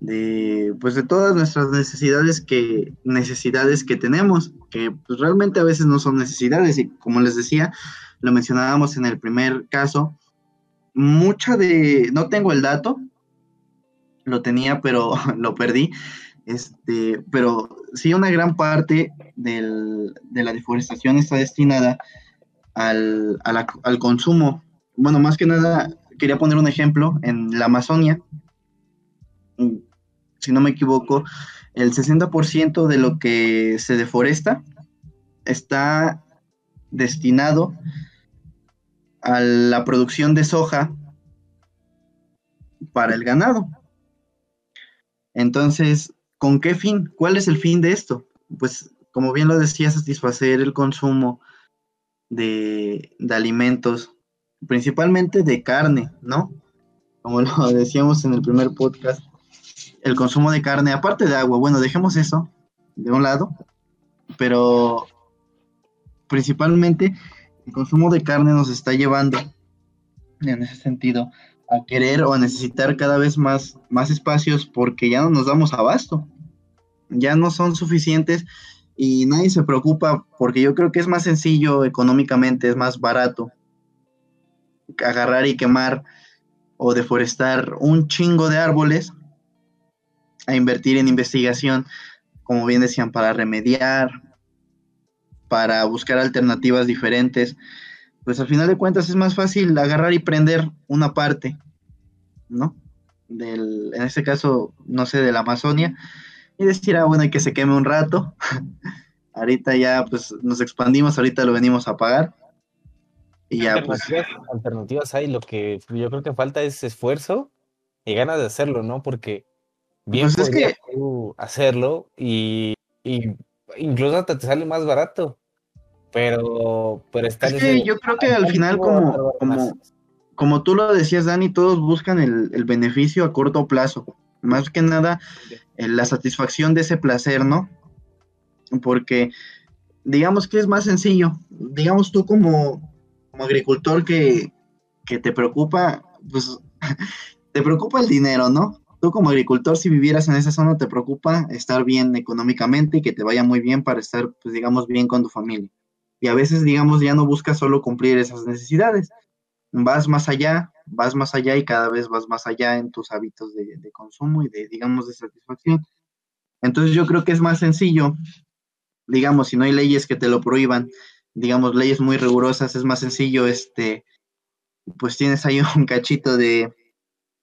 de pues de todas nuestras necesidades que necesidades que tenemos que pues, realmente a veces no son necesidades. Y como les decía lo mencionábamos en el primer caso mucha de no tengo el dato lo tenía pero (laughs) lo perdí este, pero sí, una gran parte de la deforestación está destinada al, al consumo. Bueno, más que nada, quería poner un ejemplo. En la Amazonia, si no me equivoco, el 60% de lo que se deforesta está destinado a la producción de soja para el ganado. Entonces, ¿Con qué fin? ¿Cuál es el fin de esto? Pues, como bien lo decía, satisfacer el consumo de, alimentos, principalmente de carne, ¿no? Como lo (laughs) decíamos en el primer podcast, el consumo de carne, aparte de agua, bueno, dejemos eso de un lado, pero principalmente el consumo de carne nos está llevando en ese sentido a querer o a necesitar cada vez más, más espacios porque ya no nos damos abasto, ya no son suficientes y nadie se preocupa porque yo creo que es más sencillo económicamente, es más barato agarrar y quemar o deforestar un chingo de árboles a invertir en investigación, como bien decían, para remediar, para buscar alternativas diferentes, pues al final de cuentas es más fácil agarrar y prender una parte, ¿no? Del, en este caso, no sé, de la Amazonia, y decir, ah, bueno, hay que se queme un rato. (laughs) ahorita ya, pues nos expandimos, ahorita lo venimos a pagar. Y ya, pues. Alternativas hay, lo que yo creo que falta es esfuerzo y ganas de hacerlo, ¿no? Porque bien pues es que... hacerlo y, y incluso hasta te sale más barato. Pero, pero está es que yo creo que al final, como, como, como tú lo decías, Dani, todos buscan el, beneficio a corto plazo. Más que nada, la satisfacción de ese placer, ¿no? Porque digamos que es más sencillo. Digamos tú como, como agricultor que, que te preocupa, pues (laughs) te preocupa el dinero, ¿no? Tú como agricultor, si vivieras en esa zona, te preocupa estar bien económicamente y que te vaya muy bien para estar, pues digamos, bien con tu familia. Y a veces, digamos, ya no buscas solo cumplir esas necesidades. Vas más allá, vas más allá y cada vez vas más allá en tus hábitos de, consumo y de, digamos, de satisfacción. Entonces yo creo que es más sencillo, digamos, si no hay leyes que te lo prohíban, digamos, leyes muy rigurosas, es más sencillo, este, pues tienes ahí (laughs) un cachito de,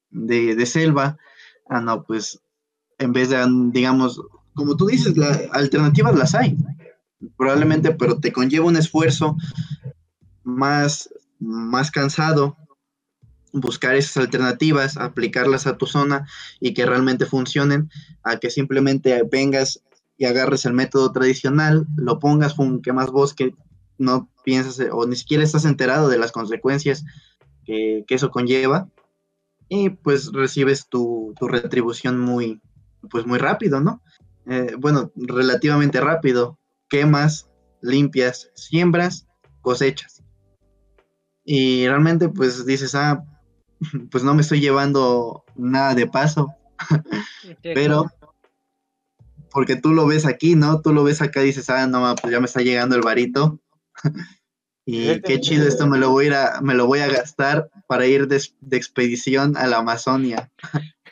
de, selva, ah, no, pues en vez de, digamos, como tú dices, las alternativas las hay probablemente, pero te conlleva un esfuerzo más, más cansado buscar esas alternativas, aplicarlas a tu zona y que realmente funcionen, a que simplemente vengas y agarres el método tradicional, lo pongas, que más bosque, no piensas o ni siquiera estás enterado de las consecuencias que, eso conlleva y pues recibes tu, tu, retribución muy, pues muy rápido, ¿no? Eh, bueno, relativamente rápido, quemas, limpias, siembras, cosechas. Y realmente pues dices, ah, (laughs) pues no me estoy llevando nada de paso, (laughs) pero porque tú lo ves aquí, ¿no? Tú lo ves acá y dices, ah, no, pues ya me está llegando el varito. (laughs) y qué chido esto, me lo voy a, ir a, me lo voy a gastar para ir de, de expedición a la Amazonia.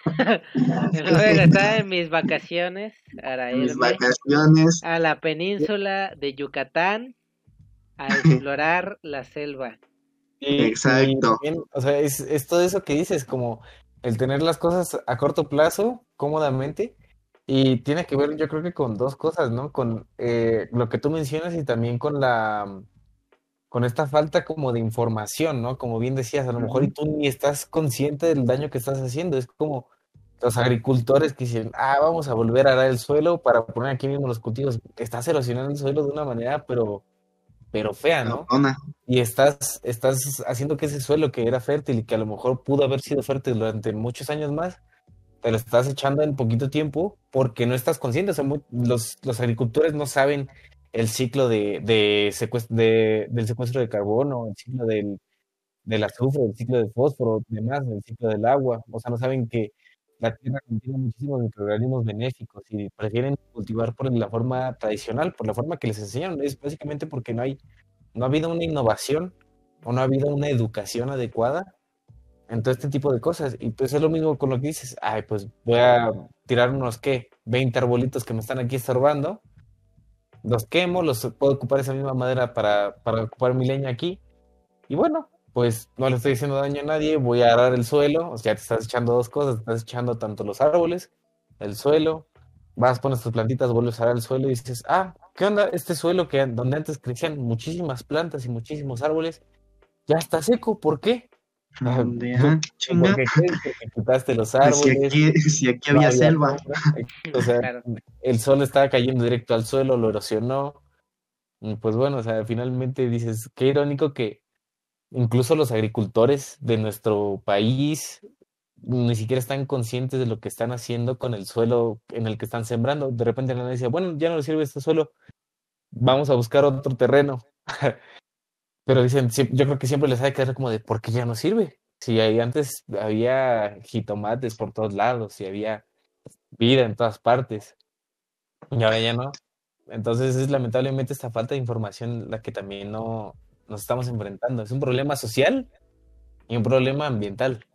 (laughs) En mis vacaciones para vacaciones. a la península de Yucatán a (laughs) explorar la selva. Exacto. o sea, es, todo eso que dices, como el tener las cosas a corto plazo, cómodamente, y tiene que ver, yo creo que con dos cosas, ¿no? Con eh, lo que tú mencionas y también con la con esta falta como de información, ¿no? Como bien decías, a lo mejor y tú ni estás consciente del daño que estás haciendo. Es como los agricultores que dicen, ah, vamos a volver a arar el suelo para poner aquí mismo los cultivos. Estás erosionando el suelo de una manera, pero, pero fea, ¿no? Y estás, estás haciendo que ese suelo que era fértil y que a lo mejor pudo haber sido fértil durante muchos años más, te lo estás echando en poquito tiempo porque no estás consciente. O sea, los, los agricultores no saben el ciclo de, de, del secuestro de carbono, el ciclo del, del azufre, el ciclo del fósforo, demás, el ciclo del agua. O sea, no saben que la tierra contiene muchísimos microorganismos benéficos y prefieren cultivar por la forma tradicional, por la forma que les enseñaron. Es básicamente porque no hay, no ha habido una innovación o no ha habido una educación adecuada en todo este tipo de cosas. Y pues es lo mismo con lo que dices, ay, pues voy a tirar unos, ¿qué? 20 arbolitos que me están aquí estorbando los quemo, los puedo ocupar esa misma madera para, para ocupar mi leña aquí. Y bueno, pues no le estoy haciendo daño a nadie, voy a arar el suelo, o sea, te estás echando dos cosas, te estás echando tanto los árboles, el suelo, vas, pones tus plantitas, vuelves a arar el suelo y dices, ah, ¿qué onda? Este suelo que donde antes crecían muchísimas plantas y muchísimos árboles, ya está seco, ¿por qué? Ah, (laughs) porque quitaste los (laughs) árboles. (laughs) Si aquí, había selva. O sea, el sol estaba cayendo directo al suelo, lo erosionó. Pues bueno, o sea, finalmente dices, qué irónico que incluso los agricultores de nuestro país ni siquiera están conscientes de lo que están haciendo con el suelo en el que están sembrando. De repente nadie dice, bueno, ya no le sirve este suelo, vamos a buscar otro terreno. (laughs) Pero dicen, yo creo que siempre les ha de quedar como de, ¿por qué ya no sirve? Si ahí antes había jitomates por todos lados, si había vida en todas partes, y ahora ya no. Entonces es lamentablemente esta falta de información la que también no nos estamos enfrentando. Es un problema social y un problema ambiental.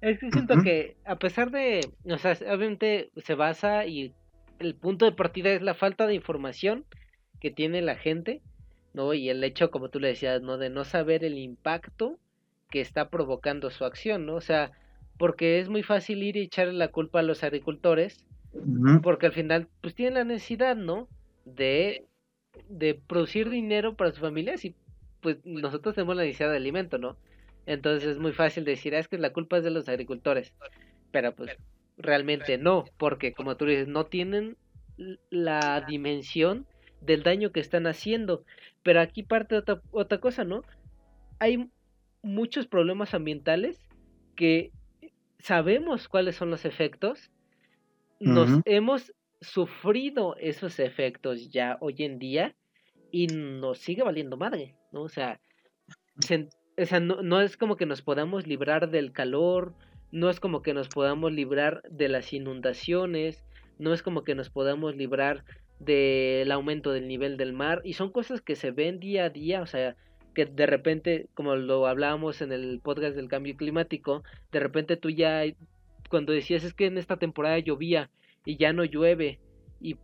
Es que siento que a pesar de, o sea, obviamente se basa y el punto de partida es la falta de información que tiene la gente, ¿no? Y el hecho, como tú le decías, ¿no? De no saber el impacto que está provocando su acción, ¿no? O sea, porque es muy fácil ir y echarle la culpa a los agricultores, porque al final, pues tienen la necesidad, ¿no? De, de producir dinero para sus familias y pues nosotros tenemos la necesidad de alimento, ¿no? Entonces es muy fácil decir, ah, es que la culpa es de los agricultores. Pero pues realmente no, porque como tú dices, no tienen la dimensión del daño que están haciendo. Pero aquí parte otra, otra cosa, ¿no? Hay muchos problemas ambientales que sabemos cuáles son los efectos, nos hemos sufrido esos efectos ya hoy en día y nos sigue valiendo madre, ¿no? O sea, o sea, no, no, es como que nos podamos librar del calor, no es como que nos podamos librar de las inundaciones, no es como que nos podamos librar del aumento del nivel del mar, y son cosas que se ven día a día, o sea, que de repente, como lo hablábamos en el podcast del cambio climático, de repente tú ya, cuando decías es que en esta temporada llovía y ya no llueve, y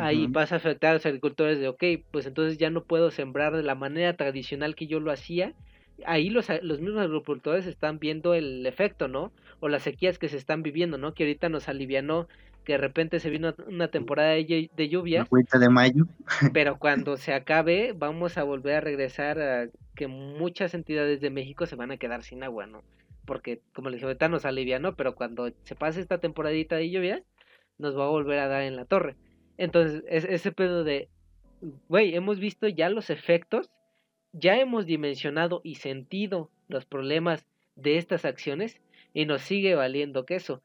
ahí vas a afectar a los agricultores de, ok, pues entonces ya no puedo sembrar de la manera tradicional que yo lo hacía, ahí los, los mismos agricultores están viendo el efecto, ¿no? O las sequías que se están viviendo, ¿no? Que ahorita nos alivianó que de repente se vino una temporada de, de lluvia. de mayo. (laughs) pero cuando se acabe, vamos a volver a regresar a que muchas entidades de México se van a quedar sin agua, ¿no? Porque, como les dije, ahorita nos alivianó, pero cuando se pase esta temporadita de lluvia, nos va a volver a dar en la torre. Entonces, ese pedo de, güey, hemos visto ya los efectos ya hemos dimensionado y sentido los problemas de estas acciones y nos sigue valiendo queso.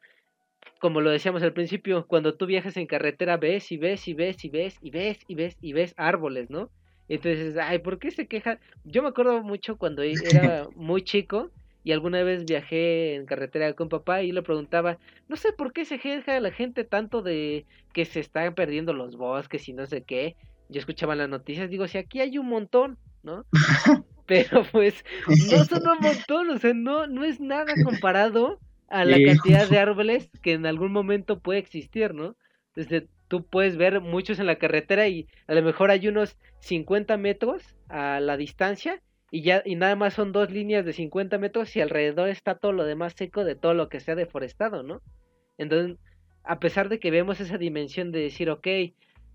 Como lo decíamos al principio, cuando tú viajas en carretera ves y ves y ves y ves y ves y ves y ves árboles, ¿no? Entonces, ay, ¿por qué se queja? Yo me acuerdo mucho cuando (laughs) era muy chico y alguna vez viajé en carretera con papá y le preguntaba, no sé por qué se queja la gente tanto de que se están perdiendo los bosques y no sé qué. Yo escuchaba las noticias, digo, si aquí hay un montón, ¿no? (laughs) Pero pues no son un montón, o sea, no, no es nada comparado a la cantidad de árboles que en algún momento puede existir, ¿no? Desde tú puedes ver muchos en la carretera y a lo mejor hay unos 50 metros a la distancia y ya y nada más son dos líneas de 50 metros y alrededor está todo lo demás seco de todo lo que se ha deforestado, ¿no? Entonces, a pesar de que vemos esa dimensión de decir, ok,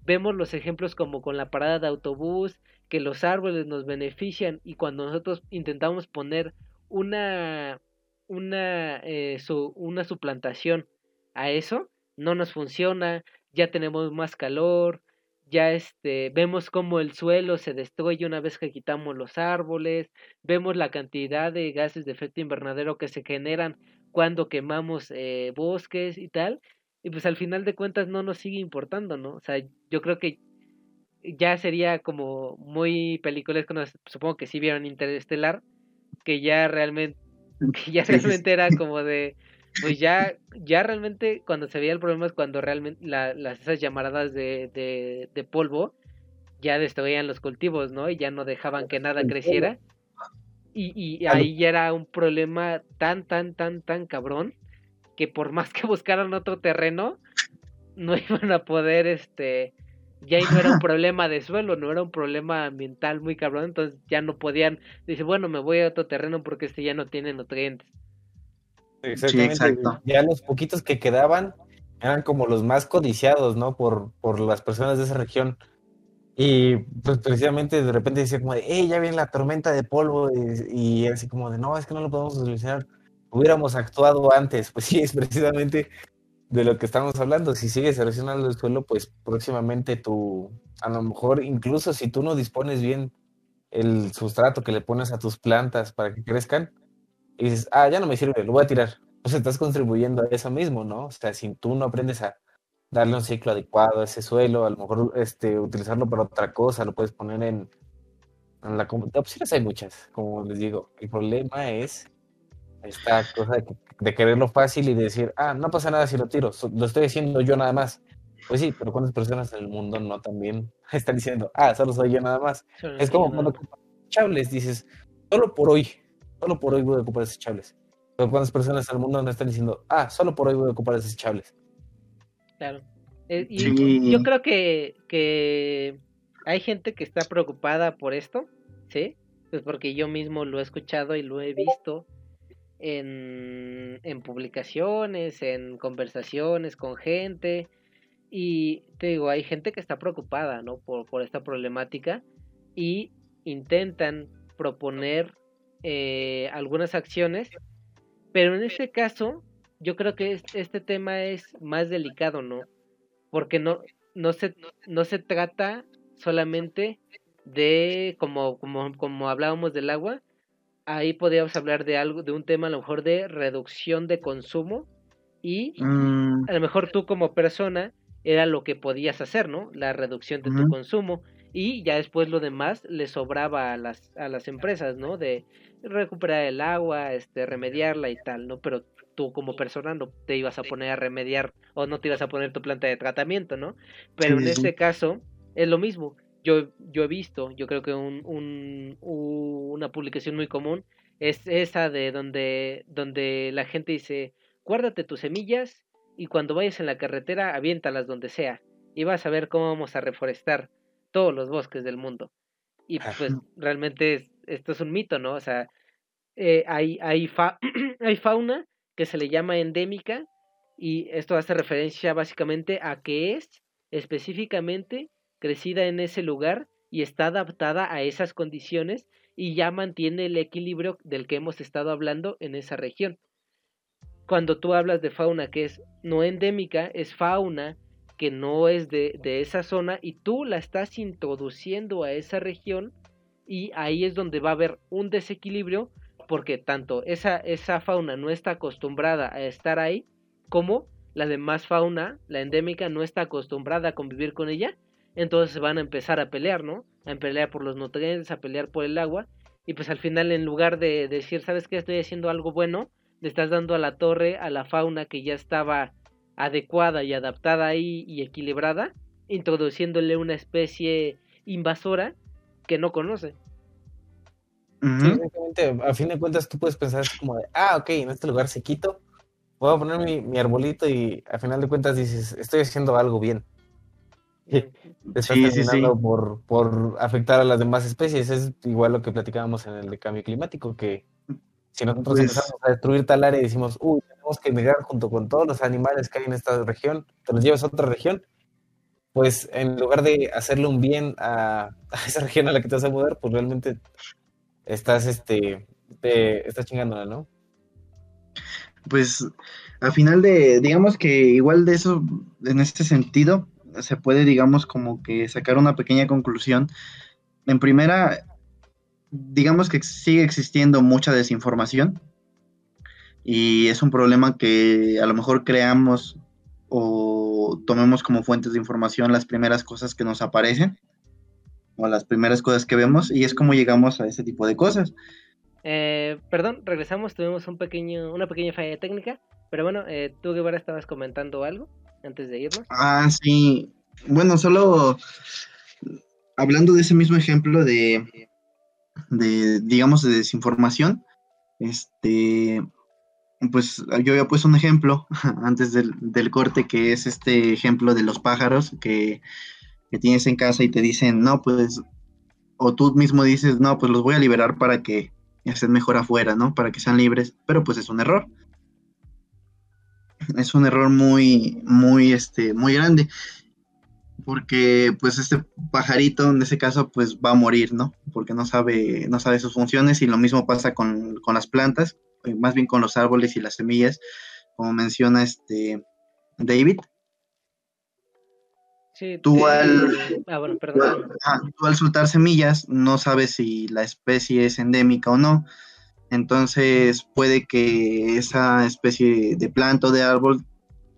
vemos los ejemplos como con la parada de autobús, que los árboles nos benefician y cuando nosotros intentamos poner una una eh, una suplantación a eso no nos funciona ya tenemos más calor ya este vemos cómo el suelo se destruye una vez que quitamos los árboles vemos la cantidad de gases de efecto invernadero que se generan cuando quemamos eh, bosques y tal y pues al final de cuentas no nos sigue importando no o sea yo creo que ya sería como muy peliculesco, supongo que sí vieron Interestelar, que ya realmente, que ya realmente era como de, pues ya, ya realmente cuando se veía el problema es cuando realmente las esas llamaradas de, de, de polvo ya destruían los cultivos, ¿no? Y ya no dejaban que nada creciera. Y, y ahí ya era un problema tan, tan, tan, tan cabrón que por más que buscaran otro terreno, no (laughs) iban a poder, este, ya no era un (laughs) problema de suelo, no era un problema ambiental muy cabrón, entonces ya no podían, dice, bueno, me voy a otro terreno porque este ya no tiene nutrientes. Exactamente. Ya los poquitos que quedaban eran como los más codiciados, ¿no? Por, por las personas de esa región. Y pues precisamente de repente decía como de, hey, ya viene la tormenta de polvo y, y, así como de, no, es que no lo podemos solucionar. Hubiéramos actuado antes. (laughs) Pues sí, es precisamente de lo que estamos hablando. Si sigues erosionando el suelo, pues próximamente tú, a lo mejor incluso si tú no dispones bien el sustrato que le pones a tus plantas para que crezcan, y dices, ah, ya no me sirve, lo voy a tirar. Pues estás contribuyendo a eso mismo, ¿no? O sea, si tú no aprendes a darle un ciclo adecuado a ese suelo, a lo mejor este, utilizarlo para otra cosa, lo puedes poner en, La, opciones hay muchas, como les digo. El problema es esta cosa de, quererlo fácil y decir, ah, no pasa nada si lo tiro, lo estoy haciendo yo nada más. Pues sí, pero ¿cuántas personas en el mundo no también (laughs) están diciendo, ah, solo soy yo nada más? es como cuando chables, dices, solo por hoy, solo por hoy voy a ocupar esos chables. Pero ¿cuántas personas en el mundo no están diciendo, ah, solo por hoy voy a ocupar esos chables? Claro. Eh, y yo creo que, que hay gente que está preocupada por esto, ¿sí? Pues porque yo mismo lo he escuchado y lo he visto en, en publicaciones, en conversaciones con gente. Y te digo, hay gente que está preocupada, ¿no? Por, por esta problemática y intentan proponer eh, algunas acciones, pero en este caso yo creo que este tema es más delicado, ¿no? Porque no, no, se, no se trata solamente de, como, como, como hablábamos del agua, ahí podríamos hablar de algo, de un tema a lo mejor de reducción de consumo y mm. a lo mejor tú como persona era lo que podías hacer, ¿no? La reducción de tu consumo y ya después lo demás le sobraba a las, a las empresas, ¿no? De recuperar el agua, este, remediarla y tal, ¿no? Pero tú como persona no te ibas a poner a remediar o no te ibas a poner tu planta de tratamiento, ¿no? Pero en este caso es lo mismo. Yo, yo he visto, yo creo que un, un, una publicación muy común es esa de donde, donde la gente dice, guárdate tus semillas y cuando vayas en la carretera aviéntalas donde sea y vas a ver cómo vamos a reforestar todos los bosques del mundo. Y pues realmente esto es un mito, ¿no? O sea, eh, hay, hay, (clears throat) hay fauna que se le llama endémica y esto hace referencia básicamente a que es específicamente crecida en ese lugar y está adaptada a esas condiciones y ya mantiene el equilibrio del que hemos estado hablando en esa región. Cuando tú hablas de fauna que es no endémica, es fauna que no es de, de esa zona y tú la estás introduciendo a esa región y ahí es donde va a haber un desequilibrio porque tanto esa, esa fauna no está acostumbrada a estar ahí como la demás fauna, la endémica, no está acostumbrada a convivir con ella entonces van a empezar a pelear, ¿no? A pelear por los nutrientes, a pelear por el agua, y pues al final en lugar de decir, ¿sabes qué? Estoy haciendo algo bueno, le estás dando a la torre, a la fauna que ya estaba adecuada y adaptada ahí y equilibrada, introduciéndole una especie invasora que no conoce. Sí, a fin de cuentas tú puedes pensar como de, ah, ok, en este lugar se quito, puedo poner mi, mi arbolito y a final de cuentas dices, estoy haciendo algo bien. Está terminando Por, por afectar a las demás especies. Es igual lo que platicábamos en el de cambio climático, que si nosotros pues empezamos a destruir tal área y decimos, uy, que emigrar junto con todos los animales que hay en esta región, te los llevas a otra región, pues en lugar de hacerle un bien a, esa región a la que te vas a mudar, pues realmente estás, este, te, estás chingándola, ¿no? Pues al final de, digamos que igual de eso, en este sentido, se puede, digamos, como que sacar una pequeña conclusión. En primera, digamos que sigue existiendo mucha desinformación y es un problema que a lo mejor creamos o tomemos como fuentes de información las primeras cosas que nos aparecen o las primeras cosas que vemos y es como llegamos a ese tipo de cosas. Eh, perdón, regresamos, tuvimos un pequeño, una pequeña falla técnica, pero bueno, eh, tú Guevara estabas comentando algo antes de irnos. Ah, sí. Bueno, solo hablando de ese mismo ejemplo de, de digamos, de desinformación, este, pues yo había puesto un ejemplo (laughs) antes del, corte, que es este ejemplo de los pájaros que, que, tienes en casa y te dicen, no, pues, o tú mismo dices, no, pues los voy a liberar para que estén mejor afuera, ¿no? Para que sean libres, pero pues es un error es un error muy, muy, este, muy grande. Porque, pues, este pajarito, en ese caso, pues, va a morir, ¿no? Porque no sabe, no sabe sus funciones y lo mismo pasa con, las plantas, más bien con los árboles y las semillas, como menciona este David. Sí, tú, al, ah, tú al soltar semillas no sabes si la especie es endémica o no. Entonces puede que esa especie de planta o de árbol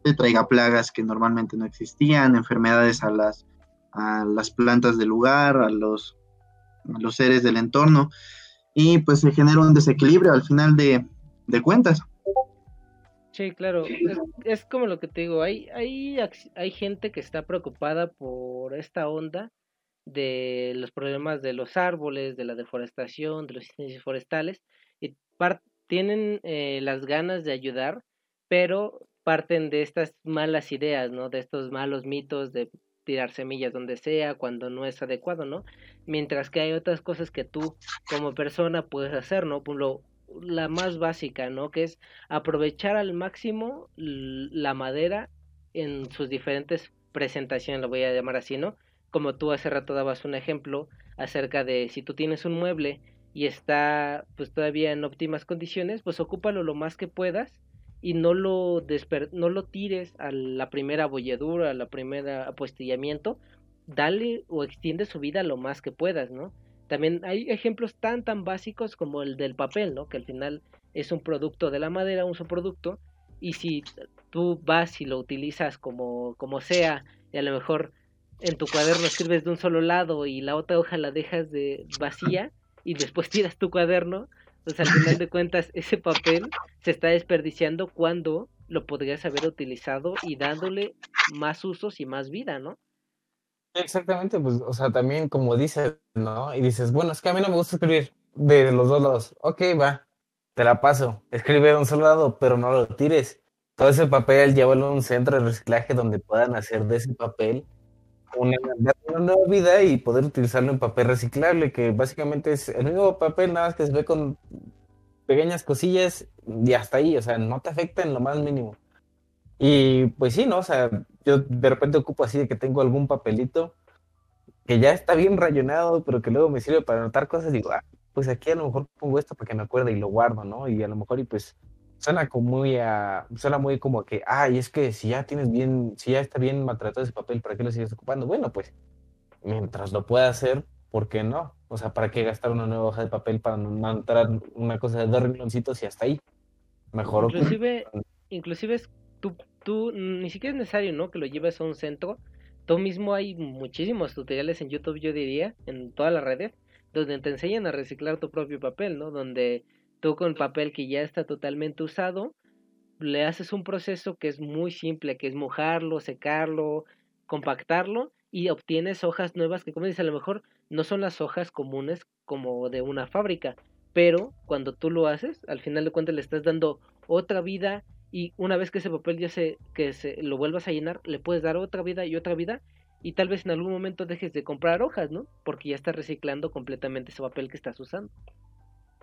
te traiga plagas que normalmente no existían, enfermedades a las, a las plantas del lugar, a los, los seres del entorno. Y pues se genera un desequilibrio al final de, cuentas. Sí, claro, es, como lo que te digo, hay, hay, hay gente que está preocupada por esta onda de los problemas de los árboles, de la deforestación, de los incendios forestales, y tienen eh, las ganas de ayudar, pero parten de estas malas ideas, ¿no? De estos malos mitos de tirar semillas donde sea, cuando no es adecuado, ¿no? Mientras que hay otras cosas que tú como persona puedes hacer, ¿no? Por lo, la más básica, ¿no? Que es aprovechar al máximo la madera en sus diferentes presentaciones, lo voy a llamar así, ¿no? Como tú hace rato dabas un ejemplo acerca de si tú tienes un mueble y está pues todavía en óptimas condiciones, pues ocúpalo lo más que puedas y no lo no lo tires a la primera bolladura, a la primera apostillamiento, dale o extiende su vida lo más que puedas, ¿no? También hay ejemplos tan tan básicos como el del papel, ¿no? Que al final es un producto de la madera, un subproducto, y si tú vas y lo utilizas como, como sea, y a lo mejor en tu cuaderno escribes de un solo lado y la otra hoja la dejas de vacía (laughs) y después tiras tu cuaderno, pues al final de cuentas ese papel se está desperdiciando cuando lo podrías haber utilizado y dándole más usos y más vida, ¿no? Exactamente, pues, o sea, también como dices, ¿no? Y dices, bueno, es que a mí no me gusta escribir de los dos lados. Ok, va, te la paso. Escribe de un solo lado, pero no lo tires. Todo ese papel, llévalo a un centro de reciclaje donde puedan hacer de ese papel una, nueva vida y poder utilizarlo en papel reciclable, que básicamente es el mismo papel, nada más que se ve con pequeñas cosillas y hasta ahí, o sea, no te afecta en lo más mínimo. Y pues sí, ¿no? O sea, yo de repente ocupo así de que tengo algún papelito que ya está bien rayonado, pero que luego me sirve para anotar cosas, digo, ah, pues aquí a lo mejor pongo esto para que me acuerde y lo guardo, ¿no? Y a lo mejor y pues suena como muy a, suena muy como que, ay, es que si ya tienes bien, si ya está bien maltratado ese papel, ¿para qué lo sigues ocupando? Bueno, pues mientras lo pueda hacer, ¿por qué no? O sea, ¿para qué gastar una nueva hoja de papel para montar una cosa de dos rengloncitos y hasta ahí? Mejor. Inclusive, inclusive tú, tú, ni siquiera es necesario, ¿no? Que lo lleves a un centro. Tú mismo hay muchísimos tutoriales en YouTube, yo diría, en todas las redes, donde te enseñan a reciclar tu propio papel, ¿no? Donde tú con papel que ya está totalmente usado, le haces un proceso que es muy simple, que es mojarlo, secarlo, compactarlo y obtienes hojas nuevas que, como dices, a lo mejor no son las hojas comunes como de una fábrica, pero cuando tú lo haces, al final de cuentas le estás dando otra vida y una vez que ese papel ya se, que se lo vuelvas a llenar, le puedes dar otra vida y otra vida y tal vez en algún momento dejes de comprar hojas, ¿no? Porque ya estás reciclando completamente ese papel que estás usando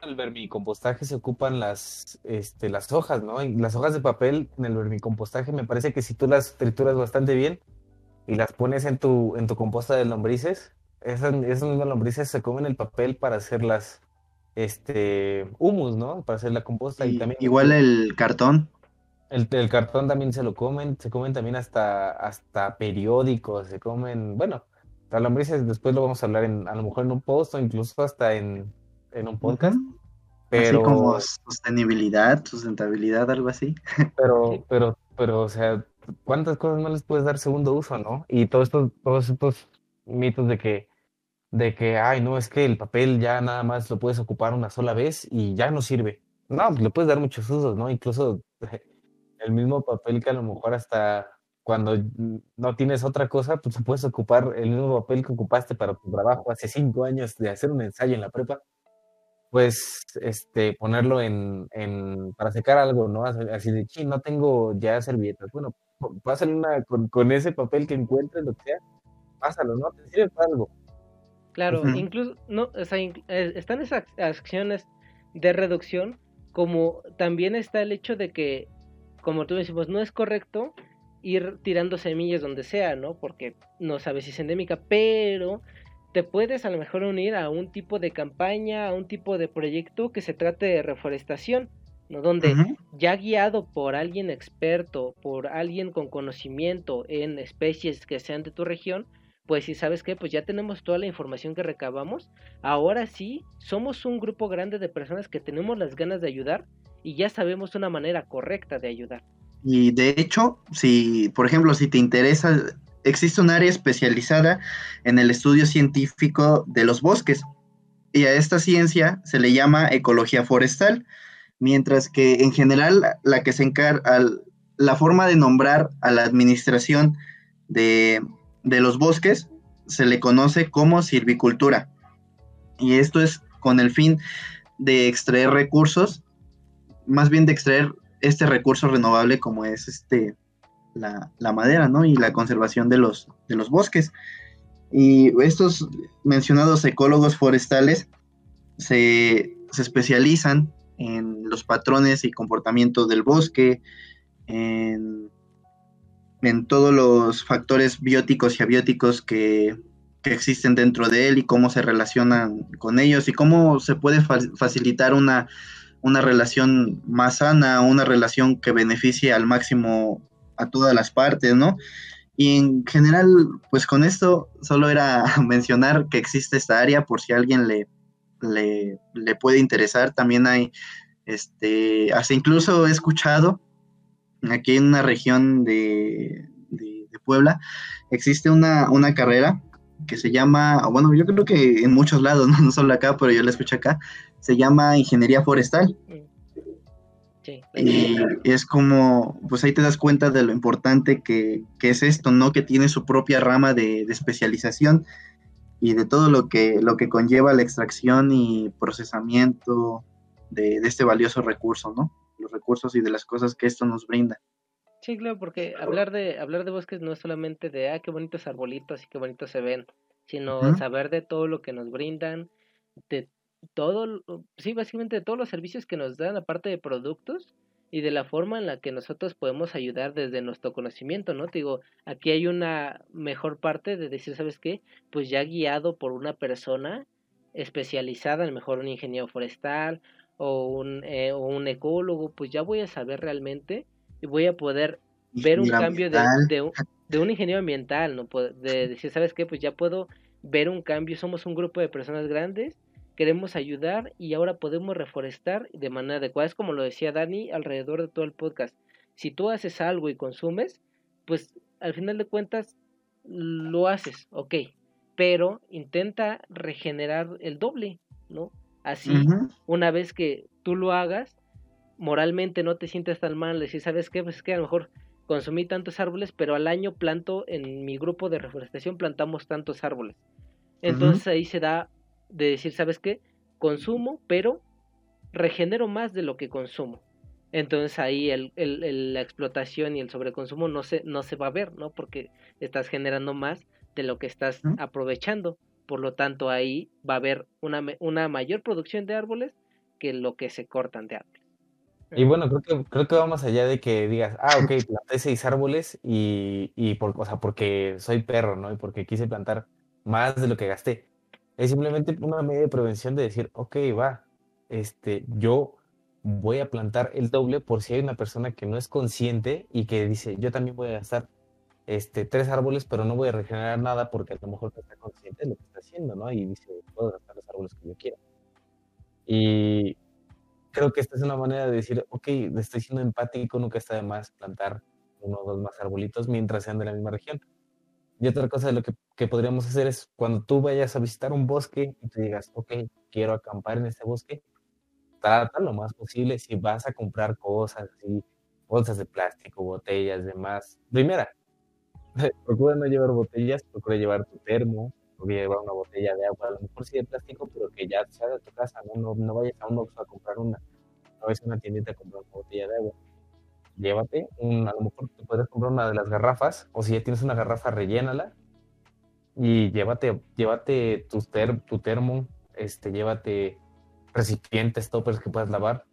el vermicompostaje se ocupan las, este, las hojas, ¿no? Y las hojas de papel en el vermicompostaje me parece que si tú las trituras bastante bien y las pones en tu, en tu composta de lombrices, esas, esas mismas lombrices se comen el papel para hacer las, este, humus, ¿no? Para hacer la composta. Y, también, igual el cartón. El, el, cartón también se lo comen, se comen también hasta, hasta periódicos, se comen, bueno, las lombrices después lo vamos a hablar en, a lo mejor en un post o incluso hasta en en un podcast. Pero... Así como sostenibilidad, sustentabilidad, algo así. (laughs) Pero, pero, pero, o sea, ¿cuántas cosas no les puedes dar segundo uso, no? Y todos estos, todos estos mitos de que, de que, ay, no, es que el papel ya nada más lo puedes ocupar una sola vez y ya no sirve. No, pues le puedes dar muchos usos, ¿no? Incluso el mismo papel que a lo mejor hasta cuando no tienes otra cosa, pues puedes ocupar el mismo papel que ocupaste para tu trabajo hace cinco años de hacer un ensayo en la prepa pues, este, ponerlo en, en, para secar algo, ¿no? Así de, sí, no tengo ya servilletas. Bueno, pásale una con, con, ese papel que encuentres, lo que sea, pásalo, ¿no? Te sirve para algo. Claro, incluso, no, o sea, eh, están esas acciones de reducción, como también está el hecho de que, como tú decimos, no es correcto ir tirando semillas donde sea, ¿no? Porque no sabes si es endémica, pero te puedes a lo mejor unir a un tipo de campaña, a un tipo de proyecto que se trate de reforestación, ¿no? Donde ya guiado por alguien experto, por alguien con conocimiento en especies que sean de tu región, pues si sabes que pues ya tenemos toda la información que recabamos, ahora sí somos un grupo grande de personas que tenemos las ganas de ayudar y ya sabemos una manera correcta de ayudar. Y de hecho, si, por ejemplo, si te interesa existe un área especializada en el estudio científico de los bosques. y a esta ciencia se le llama ecología forestal, mientras que en general la que se encarga, la forma de nombrar a la administración de, de los bosques se le conoce como silvicultura. Y esto es con el fin de extraer recursos, más bien de extraer este recurso renovable como es este la, madera, ¿no? Y la conservación de los, de los bosques. Y estos mencionados ecólogos forestales se, especializan en los patrones y comportamientos del bosque, en, en todos los factores bióticos y abióticos que, que existen dentro de él y cómo se relacionan con ellos y cómo se puede facilitar una, una relación más sana, una relación que beneficie al máximo a todas las partes, ¿no? Y en general, pues con esto solo era (laughs) mencionar que existe esta área por si a alguien le, le, puede interesar. También hay, este, hasta incluso he escuchado aquí en una región de, de, Puebla, existe una, una carrera que se llama, bueno, yo creo que en muchos lados, (laughs) no, solo acá, pero yo la escucho acá, se llama Ingeniería Forestal. Sí. Y es como, pues ahí te das cuenta de lo importante que, es esto, ¿no? Que tiene su propia rama de, especialización y de todo lo que, lo que conlleva la extracción y procesamiento de, de este valioso recurso, ¿no? Los recursos y de las cosas que esto nos brinda. Sí, claro, porque hablar de hablar de bosques no es solamente de ah qué bonitos arbolitos y qué bonitos se ven, sino saber de todo lo que nos brindan, de todo, sí, básicamente de todos los servicios que nos dan aparte de productos y de la forma en la que nosotros podemos ayudar desde nuestro conocimiento, ¿no? Te digo, aquí hay una mejor parte de decir, ¿sabes qué? Pues ya guiado por una persona especializada, a lo mejor un ingeniero forestal o un, eh, o un ecólogo, pues ya voy a saber realmente voy a poder ver un cambio de, de, un, ingeniero ambiental, ¿no? De decir, ¿sabes qué? Pues ya puedo ver un cambio, somos un grupo de personas grandes, queremos ayudar y ahora podemos reforestar de manera adecuada. Es como lo decía Dani alrededor de todo el podcast. Si tú haces algo y consumes, pues al final de cuentas lo haces, ok, pero intenta regenerar el doble, ¿no? Así, una vez que tú lo hagas, moralmente no te sientes tan mal, decir, ¿sabes qué? Pues es que a lo mejor consumí tantos árboles, pero al año planto, en mi grupo de reforestación plantamos tantos árboles. Entonces ahí se da de decir, ¿sabes qué? Consumo, pero regenero más de lo que consumo. Entonces ahí el, el, la explotación y el sobreconsumo no se, no se va a ver, ¿no? Porque estás generando más de lo que estás aprovechando. Por lo tanto, ahí va a haber una, una mayor producción de árboles que lo que se cortan de árboles. Y bueno, creo que, creo que va más allá de que digas, ah, ok, planté seis árboles y, y por, o sea, porque soy perro, ¿no? Y porque quise plantar más de lo que gasté. Es simplemente una medida de prevención de decir, ok, va, este, yo voy a plantar el doble por si hay una persona que no es consciente y que dice, yo también voy a gastar este, tres árboles, pero no voy a regenerar nada porque a lo mejor no está consciente de lo que está haciendo, ¿no? Y dice, puedo gastar los árboles que yo quiera. Y creo que esta es una manera de decir, ok, estoy siendo empático, nunca está de más plantar uno o dos más arbolitos mientras sean de la misma región. Y otra cosa de lo que, que, podríamos hacer es cuando tú vayas a visitar un bosque y te digas, ok, quiero acampar en este bosque, trata lo más posible si vas a comprar cosas así, bolsas de plástico, botellas, demás. Primera, (laughs) procura no llevar botellas, procura llevar tu termo, llevar una botella de agua, a lo mejor sí de plástico, pero que ya sea de tu casa, no, no, vayas a un Oxxo a comprar una, no vayas a una tiendita a comprar una botella de agua. Llévate, a lo mejor te comprar una de las garrafas, o si ya tienes una garrafa, rellénala. Y llévate, llévate tu, ter, tu termo, este, llévate recipientes, toppers que puedas lavar.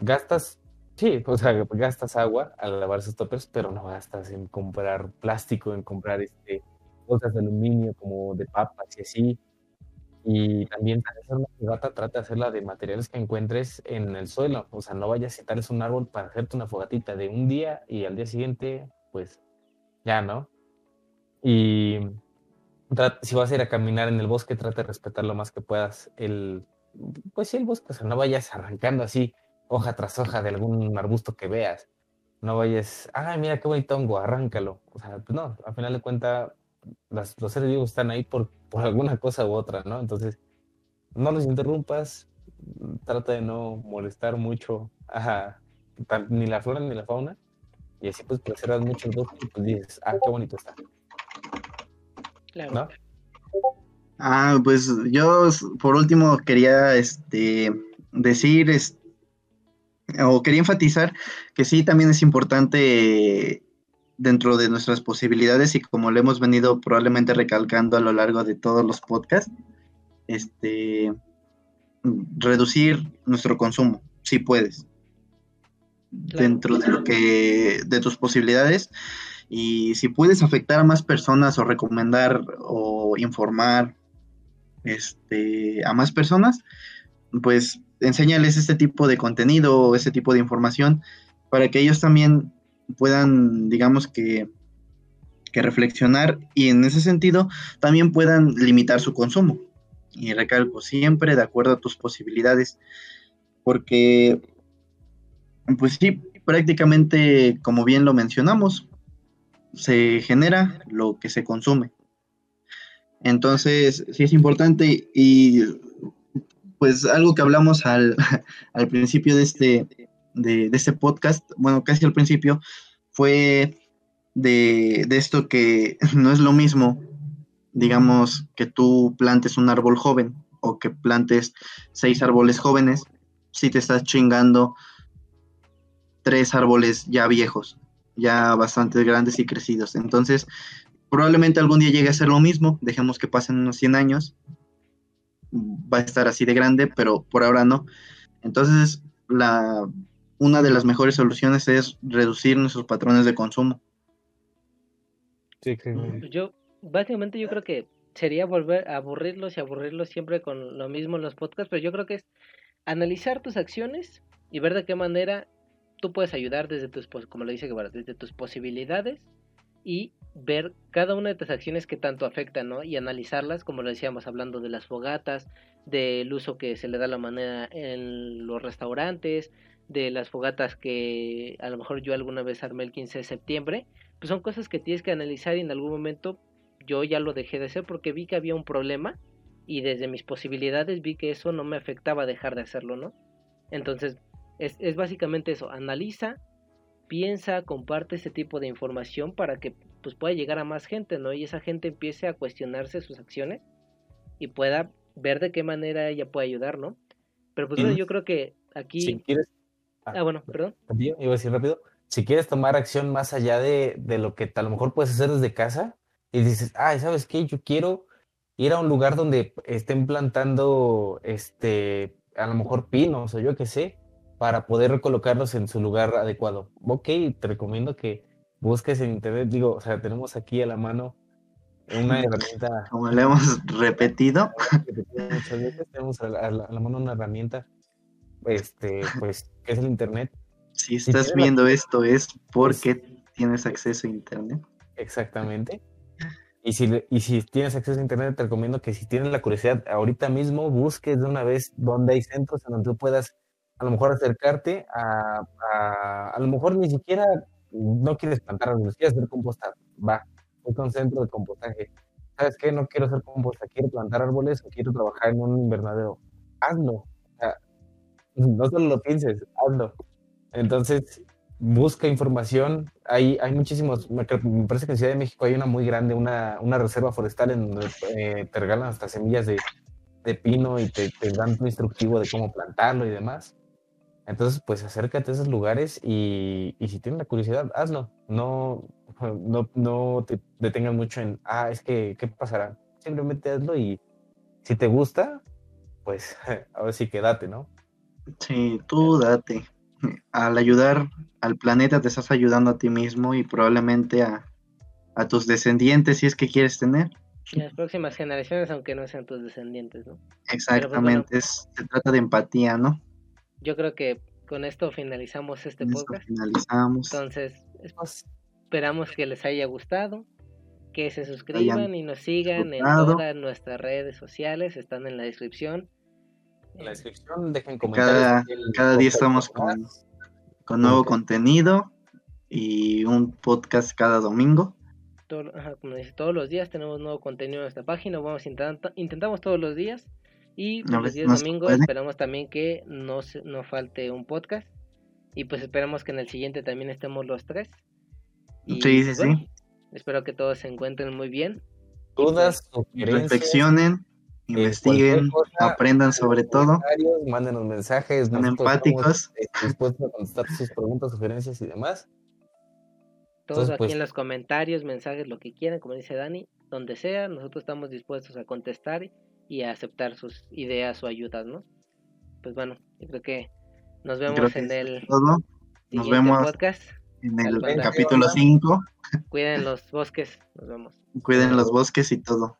Gastas, sí, o sea, gastas agua al lavar esos toppers, pero no gastas en comprar plástico, en comprar este, cosas de aluminio como de papas y así. Y también hacer una fogata, trata de hacerla de materiales que encuentres en el suelo. O sea, no vayas a tales un árbol para hacerte una fogatita de un día y al día siguiente, pues ya, ¿no? Y si vas a ir a caminar en el bosque, trata de respetar lo más que puedas el, pues sí, el bosque. O sea, no vayas arrancando así hoja tras hoja de algún arbusto que veas. No vayas, ay, mira qué bonito hongo, arráncalo. O sea, pues no, al final de cuentas, los seres vivos están ahí por, por alguna cosa u otra, ¿no? Entonces, no los interrumpas, trata de no molestar mucho a, ni la flora ni la fauna, y así pues preservas mucho el bosque y pues dices, ah, qué bonito está. Claro. Ah, pues yo por último quería este decir o quería enfatizar que sí también es importante dentro de nuestras posibilidades y como lo hemos venido probablemente recalcando a lo largo de todos los podcasts, este reducir nuestro consumo, si puedes. Dentro de lo que de tus posibilidades y si puedes afectar a más personas o recomendar o informar este, a más personas, pues enséñales este tipo de contenido o ese tipo de información para que ellos también puedan, digamos que, que reflexionar y en ese sentido también puedan limitar su consumo. Y recalco, siempre de acuerdo a tus posibilidades, porque, pues sí, prácticamente, como bien lo mencionamos, se genera lo que se consume. Entonces, sí es importante y pues algo que hablamos al, (laughs) al principio de este, de, este podcast, bueno, casi al principio, fue de, de esto que (laughs) no es lo mismo, digamos, que tú plantes un árbol joven o que plantes seis árboles jóvenes, si te estás chingando tres árboles ya viejos, ya bastante grandes y crecidos. Entonces, probablemente algún día llegue a ser lo mismo, dejemos que pasen unos 100 años, va a estar así de grande, pero por ahora no. Entonces, la, una de las mejores soluciones es reducir nuestros patrones de consumo. Sí, Yo, básicamente yo creo que sería volver a aburrirlos y aburrirlos siempre con lo mismo en los podcasts, pero yo creo que es analizar tus acciones y ver de qué manera tú puedes ayudar desde tus, como lo dice Guevara, desde tus posibilidades y ver cada una de tus acciones que tanto afectan, ¿no? Y analizarlas, como lo decíamos, hablando de las fogatas, del uso que se le da a la manera en los restaurantes, de las fogatas que a lo mejor yo alguna vez armé el 15 de septiembre, pues son cosas que tienes que analizar y en algún momento yo ya lo dejé de hacer porque vi que había un problema y desde mis posibilidades vi que eso no me afectaba dejar de hacerlo, ¿no? Entonces, es, es básicamente eso, analiza, piensa, comparte ese tipo de información para que pues pueda llegar a más gente, ¿no? Y esa gente empiece a cuestionarse sus acciones y pueda ver de qué manera ella puede ayudar, ¿no? Pero pues bueno, yo creo que aquí... Si quieres... Ah, bueno, perdón. Iba a decir rápido. Si quieres tomar acción más allá de, de lo que a lo mejor puedes hacer desde casa y dices, ay, ¿sabes qué? Yo quiero ir a un lugar donde estén plantando, este, a lo mejor pinos o yo qué sé, para poder recolocarlos en su lugar adecuado. Ok, te recomiendo que busques en internet, digo, o sea, tenemos aquí a la mano una (laughs) herramienta. Como le hemos (laughs) repetido. Muchas veces tenemos a la, mano una herramienta, este, pues, que es el internet. Si estás viendo esto es porque tienes acceso a internet. Exactamente. Y si, y si tienes acceso a internet, te recomiendo que si tienes la curiosidad, ahorita mismo busques de una vez dónde hay centros en donde tú puedas a lo mejor acercarte a, a, lo mejor ni siquiera no quieres plantar árboles, quieres hacer composta, va, voy con centro de compostaje. ¿Sabes qué? No quiero hacer composta, quiero plantar árboles o quiero trabajar en un invernadero. Hazlo. (laughs) No solo lo pienses, hazlo. Entonces, busca información. Hay, hay muchísimos, me, parece que en Ciudad de México hay una muy grande, una, una reserva forestal en donde eh, te regalan hasta semillas de, de pino y te, te, dan un instructivo de cómo plantarlo y demás. Entonces, pues acércate a esos lugares y, y si tienes la curiosidad, hazlo. No, (laughs) no, no te detengas mucho en, ah, es que, ¿qué pasará? Simplemente hazlo y si te gusta, pues (laughs) ahora sí que date, ¿no? Sí, tú date. Al ayudar al planeta te estás ayudando a ti mismo y probablemente a, a tus descendientes si es que quieres tener. Y las próximas generaciones, aunque no sean tus descendientes, ¿no? Pues, Exactamente, se trata de empatía, ¿no? yo creo que con esto finalizamos este podcast. Finalizamos. Entonces, esperamos que les haya gustado, que se suscriban y nos sigan en todas nuestras redes sociales, están en la descripción. En la descripción dejen comentarios. Cada, cada día estamos con, con nuevo contenido y un podcast cada domingo. como dice, todos los días tenemos nuevo contenido en nuestra página, vamos intentamos todos los días Y A pues, los días no domingos puede. esperamos también que no, se- no falte un podcast. Y pues esperamos que en el siguiente también estemos los tres. Y, Sí, pues, sí, bueno, sí. Espero que todos se encuentren muy bien. Dudas, sugerencias, Reflexionen, investiguen, cualquier cosa, aprendan sobre todo, mándenos mensajes. sean empáticos. eh, dispuestos a contestar sus preguntas, sugerencias y demás. Todo Entonces, aquí pues- en los comentarios, mensajes, lo que quieran, como dice Dani, donde sea, nosotros estamos dispuestos a contestar y a aceptar sus ideas o ayudas, ¿no? Pues bueno, yo creo que nos vemos que en el todo. Nos vemos podcast. en el capítulo 5. Cuiden los bosques. Nos vemos. Cuiden los bosques y todo.